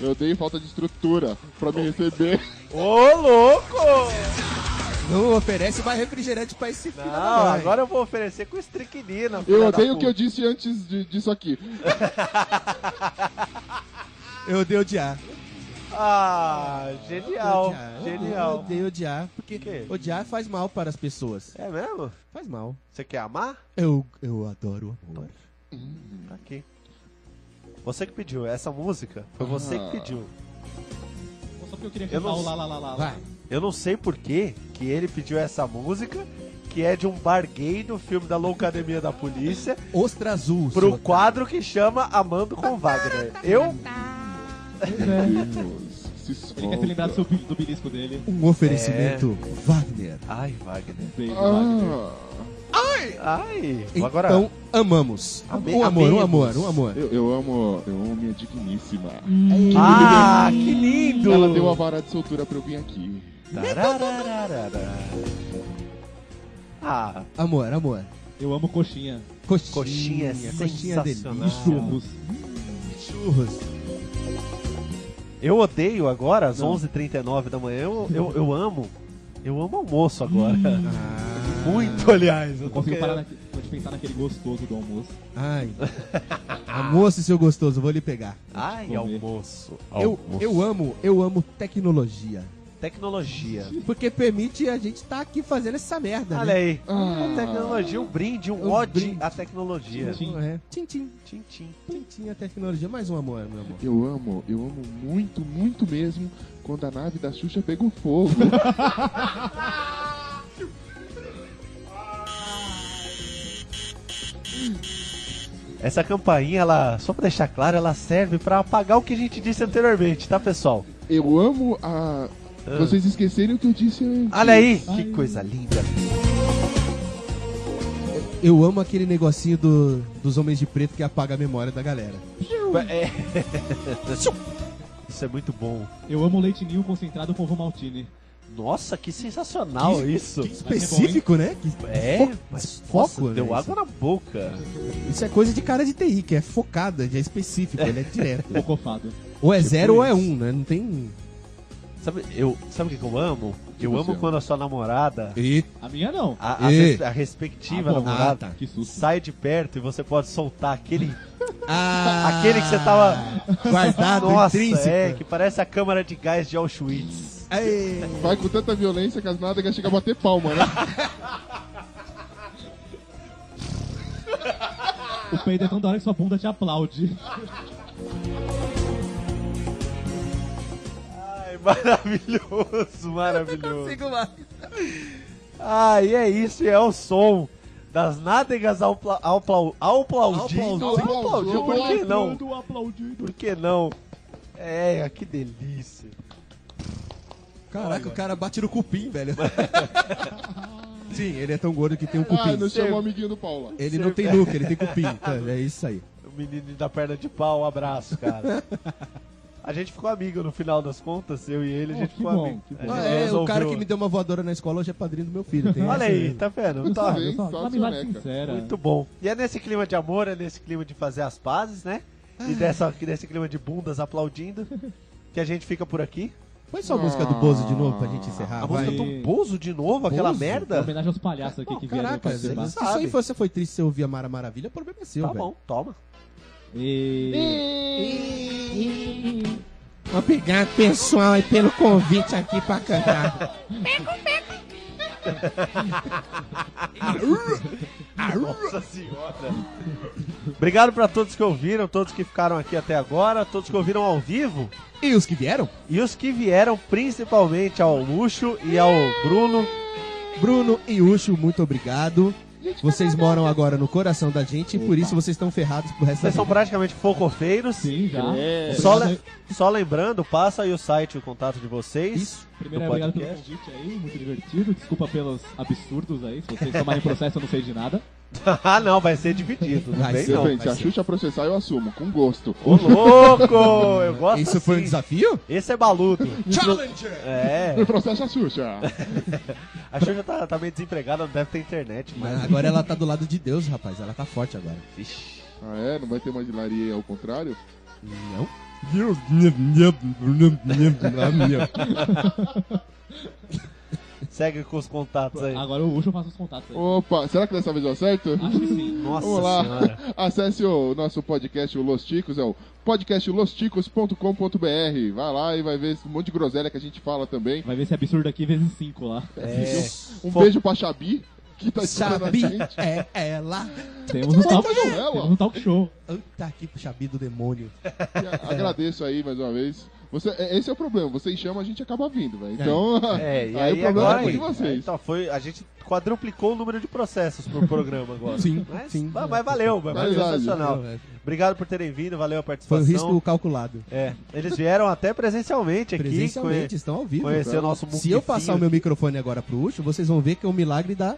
Eu odeio falta de estrutura pra me receber. Ô, louco! Não oferece mais refrigerante pra esse filho da Não, mãe. agora eu vou oferecer com estricnina. Eu da odeio o que eu disse antes de- disso aqui. Eu odeio odiar. Ah, genial, Odiar. Eu genial. odeio odiar, porque quê? odiar faz mal para as pessoas. É mesmo? Faz mal. Você quer amar? Eu, eu adoro amor. Tá aqui. Você que pediu essa música. Foi você que pediu. Só porque eu queria Eu cantar não o lá, lá, lá, lá. lá. Vai. Eu não sei por que que ele pediu essa música, que é de um bar gay do filme da Loucademia da Polícia, Ostra Azul. pro seu quadro que chama Amando com Wagner. Eu Se Ele quer se lembrar do, seu, bi- do belisco dele. Um oferecimento Wagner. Ai, Wagner. Beijo, Wagner. Ah, Ai. Então, Agora amamos. Ame- um amor, um amor, um amor. eu, eu amo, eu amo minha digníssima. Ah, que lindo. Ela deu a vara de soltura pra eu vir aqui. Ah, Amor, amor. Eu amo coxinha. Coxinha, Coxinha é coxinha sensacional. E delícia. churros. Churros. Eu odeio agora, às Não. 11h39 da manhã, eu, eu, eu amo. Eu amo almoço agora. Ah. Muito, aliás. Eu consigo parar querendo- naque- de pensar naquele gostoso do almoço. Ai. Almoço, seu gostoso, vou lhe pegar. Ai, Comer. almoço. Eu, almoço. eu amo, eu amo tecnologia. Tecnologia. Porque permite a gente estar aqui fazendo essa merda, Olha né? aí. Ah. Tecnologia, um brinde, um Um ode brinde. à tecnologia. É. Tchim. Tchim, tchim, a tecnologia. Mais um amor, meu amor. Eu amo, eu amo muito, muito mesmo quando a nave da Xuxa pegou fogo. Essa campainha, ela, só pra deixar claro, ela serve pra apagar o que a gente disse anteriormente, tá, pessoal? Eu amo a. Ah. Vocês esquecerem o que eu disse antes. Olha aí, Ai. que coisa linda. Eu amo aquele negocinho do, dos homens de preto que apaga a memória da galera. É. Isso é muito bom. Eu amo leite ninho concentrado com ovo maltine. Nossa, que sensacional Que- isso. que específico, né? Que É, fo- mas foco, nossa, deu né? água na boca. Isso é coisa de cara de TI, que é focada, já é específico, ele é direto. Focofado. Ou é Tipo zero ou é isso. um, né? Não tem. Sabe, eu, sabe o que, eu amo? Eu amo quando a sua namorada, E... A minha não. a, a res- a respectiva Ah, bom. namorada, Ah, tá. Que susto. sai de perto e você pode soltar aquele, Ah, aquele que você tava. guardado, Nossa, intrínseco. é, que parece a câmara de gás de Auschwitz. Ei. Vai com tanta violência que as nádegas chegam a bater palma, né? O peido é tão da hora que sua bunda te aplaude. Maravilhoso, maravilhoso. Ah, e é isso, e é o som das nádegas ao, pla- ao, plau- ao aplaudindo. Aplaudindo. Aplaudindo, por que não? Aplaudindo. Por que não? É, que delícia. Caraca, o cara bate no cupim, velho. Sim, ele é tão gordo que tem um Ah, cupim. não chama o amiguinho do Paula. Ele não tem look, ele tem cupim. Tá, é isso aí. O menino da perna de pau, um abraço, cara. A gente ficou amigo no final das contas, eu e ele, a gente ficou bom, amigo. A gente Ah, é, o resolveu- cara que me deu uma voadora na escola hoje é padrinho do meu filho. Tem Olha essa- aí, tá vendo? Não Tá bem, só, amizade soneca. sincera. muito bom. E é nesse clima de amor, é nesse clima de fazer as pazes, né? E dessa, desse clima de bundas aplaudindo, que a gente fica por aqui. Põe só a música do Bozo de novo pra gente encerrar. A vai. música do Bozo de novo, aquela Bozo? Em merda? homenagem aos palhaços aqui Pô, que vieram caraca, se se sua infância foi triste você ouvir a Mara Maravilha, o problema é seu, Tá velho. bom, toma. E... Obrigado, pessoal, aí pelo convite aqui pra cantar. Nossa senhora. Obrigado pra todos que ouviram, todos que ficaram aqui até agora, todos que ouviram ao vivo. E os que vieram? E os que vieram principalmente ao Luxo e ao Bruno. Bruno e Ucho, muito obrigado. Vocês moram agora no coração da gente e por isso vocês estão ferrados pro resto Vocês da são vida. praticamente focofeiros. Sim, já. Só, Obrigado- le- só lembrando, passa aí o site e o contato de vocês. Isso. Primeiro, do obrigado pelo podcast. convite aí, muito divertido. Desculpa pelos absurdos aí. Se vocês tomarem processo, eu não sei de nada. ah, não, vai ser dividido. Não Vai ser. não. Se vai a ser. Xuxa processar, eu assumo, com gosto. Ô, louco! Eu gosto Isso foi um assim. desafio? Esse é baludo. Challenger! É. Me processa a Xuxa. A Xuxa tá, tá meio desempregada, não deve ter internet. Mas... Mas agora ela tá do lado de Deus, rapaz. Ela tá forte agora. Vixe. Ah, é? Não vai ter mais hilaria ao contrário? Não? Segue com os contatos aí. Agora o Ucho faz os contatos aí. Opa, será que dessa vez eu acerto? Acho que sim. Nossa Vamos lá. senhora. Acesse o nosso podcast, o Los Ticos, é o podcastlosticos.com.br. Vai lá e vai ver esse monte de groselha que a gente fala também. Vai ver esse absurdo aqui vezes 5 lá. É. Um Fo- beijo pra Xabi, que tá Xabi gente. é ela. Temos um talk show. Temos um talk show. Puta aqui pro Xabi do demônio. Agradeço aí mais uma vez. Você, é- esse é o problema, vocês chamam, a gente acaba vindo, velho. Então, É, e aí, aí, o problema agora é de vocês. Então foi, a gente quadruplicou o número de processos pro programa agora. Sim, mas, sim. Mas, mas valeu, mas valeu, Verdade. sensacional. É. Obrigado por terem vindo, valeu a Foi participação. um risco calculado. É, eles vieram até presencialmente aqui. Presencialmente, conhe- estão ao vivo. Conhecer o nosso Se eu passar o meu microfone agora pro Ucho, vocês vão ver que é um milagre da.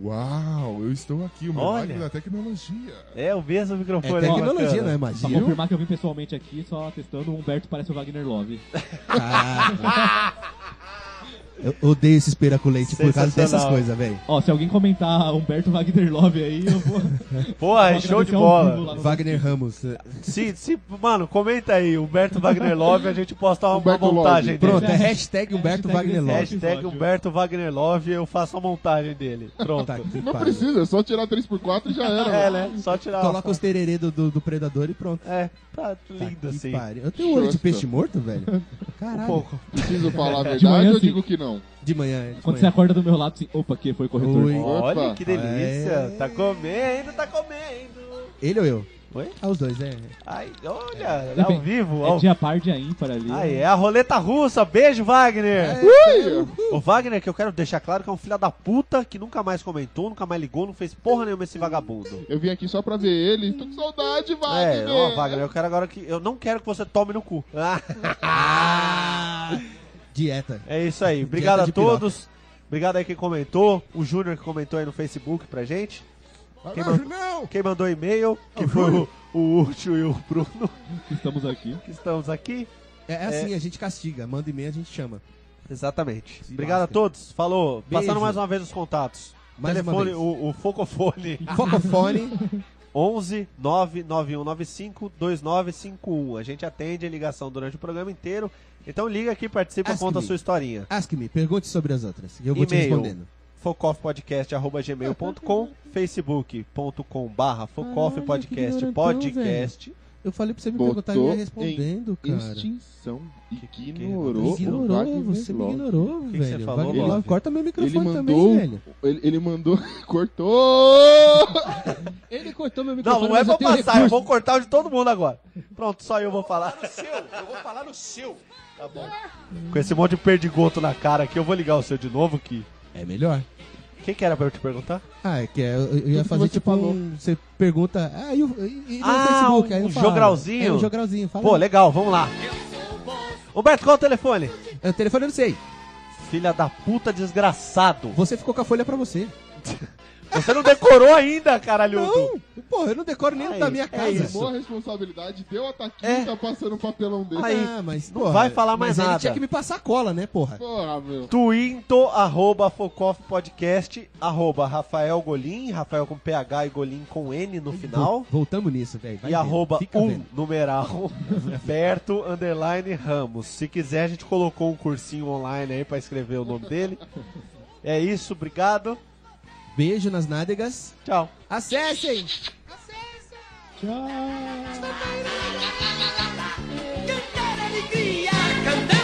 Uau, eu estou aqui, o Olha. milagre da tecnologia. É o mesmo É microfone. tecnologia, bacana. não é Só magia. confirmar que eu vim pessoalmente aqui, só testando, o Humberto parece o Wagner Love. Caraca. Eu odeio esse esperaculete por causa dessas coisas, velho. Ó, se alguém comentar Humberto Wagner Love aí, eu vou. Porra, vou show de bola. Wagner Ramos. Se, se, mano, comenta aí, Humberto Wagner Love, a gente posta uma, uma montagem Love. dele. Pronto, é hashtag Humberto Hashtag Wagner Love. Hashtag. Humberto Wagner Love, eu faço a montagem dele. Pronto. Tá Não precisa, é só tirar 3x4 e já era. É, né? Só tirar Coloca os tererê do, do, do predador e pronto. É, tá Tá lindo que assim. pariu. Eu tenho olho de peixe morto, velho. Um Caralho. pouco. Preciso falar a verdade ou digo que não? De manhã. de Quando manhã. você acorda do meu lado, assim, opa, que foi corretor. Oi. Olha Opa. que delícia. É. Tá comendo, tá comendo. Ele ou eu? Oi? Ah, os dois, é. Ai, olha, é ao vivo. É Ao... dia par, dia ímpar ali. Aí, é a roleta russa. Beijo, Wagner. O Wagner, que eu quero deixar claro que é um filho da puta que nunca mais comentou, nunca mais ligou, não fez porra nenhuma esse vagabundo. Eu vim aqui só pra ver ele. Tô com saudade, É, Wagner. ó, Wagner, eu quero agora que. Eu não quero que você tome no cu. Dieta. é isso aí. Obrigado a de piroca. todos. Obrigado aí quem comentou. O Júnior que comentou aí no Facebook pra gente. Quem, quem mandou e-mail, que foi o, o Útil e o Bruno, Estamos aqui. que estamos aqui. É, é assim, a gente castiga. Manda e-mail, a gente chama. Exatamente. Se Obrigado lasca. a todos. Falou. Beijo. Passando mais uma vez os contatos. Mais uma Telefone, vez. o, o Focofone. Focofone. 11 99195 2951. A gente atende a ligação durante o programa inteiro. Então liga aqui, participa, Ask conta a me. sua historinha. Ask me, pergunte sobre as outras. E eu vou te respondendo. focoffpodcast.gmail.com facebook.com barra focoffpodcast ignorantão, podcast Eu falei pra você me Botou perguntar e eu ia em respondendo, cara. Extinção. que- Ignorou, Ignorou, você me ignorou, que velho. você falou, Love? Love, Corta meu Ele microfone mandou. também, velho. Ele, ele mandou. Cortou! Ele cortou meu não, microfone. não é mas eu pra passar, eu recurso. vou cortar o de todo mundo agora pronto, só eu vou falar Eu vou falar no seu. Tá bom com esse monte de perdigoto na cara aqui, eu vou ligar o seu de novo que É melhor. o que que era pra eu te perguntar? Ah, é que é, eu, eu ia que fazer você tipo falou. um, Você pergunta. Ah, e, o, e, e no Ah, Facebook? um Aí eu falo, jogralzinho? É um jogralzinho. Fala. pô, legal, vamos lá Humberto, qual é o telefone? É, O telefone eu não sei. filha da puta desgraçado Você ficou com a folha pra você. você não decorou ainda, caralho Não! Porra, eu não decoro nem o da minha é casa. isso. Boa responsabilidade. Deu a taquinha É. tá passando um papelão dele. Aí, ah, mas, não porra, vai falar mais mas nada. ele tinha que me passar cola, né, porra? Porra, meu. Twinto, arroba Focoff Podcast, arroba Rafael Golim, Rafael com PH e Golim com N no final. Vol- Voltamos nisso, velho. E vendo, arroba fica um vendo. numeral Berto underline Ramos. Se quiser, a gente colocou um cursinho online aí pra escrever o nome dele. É isso, obrigado. Beijo nas nádegas. Tchau. Acessem! Acessem! Tchau! Cantar alegria, cantar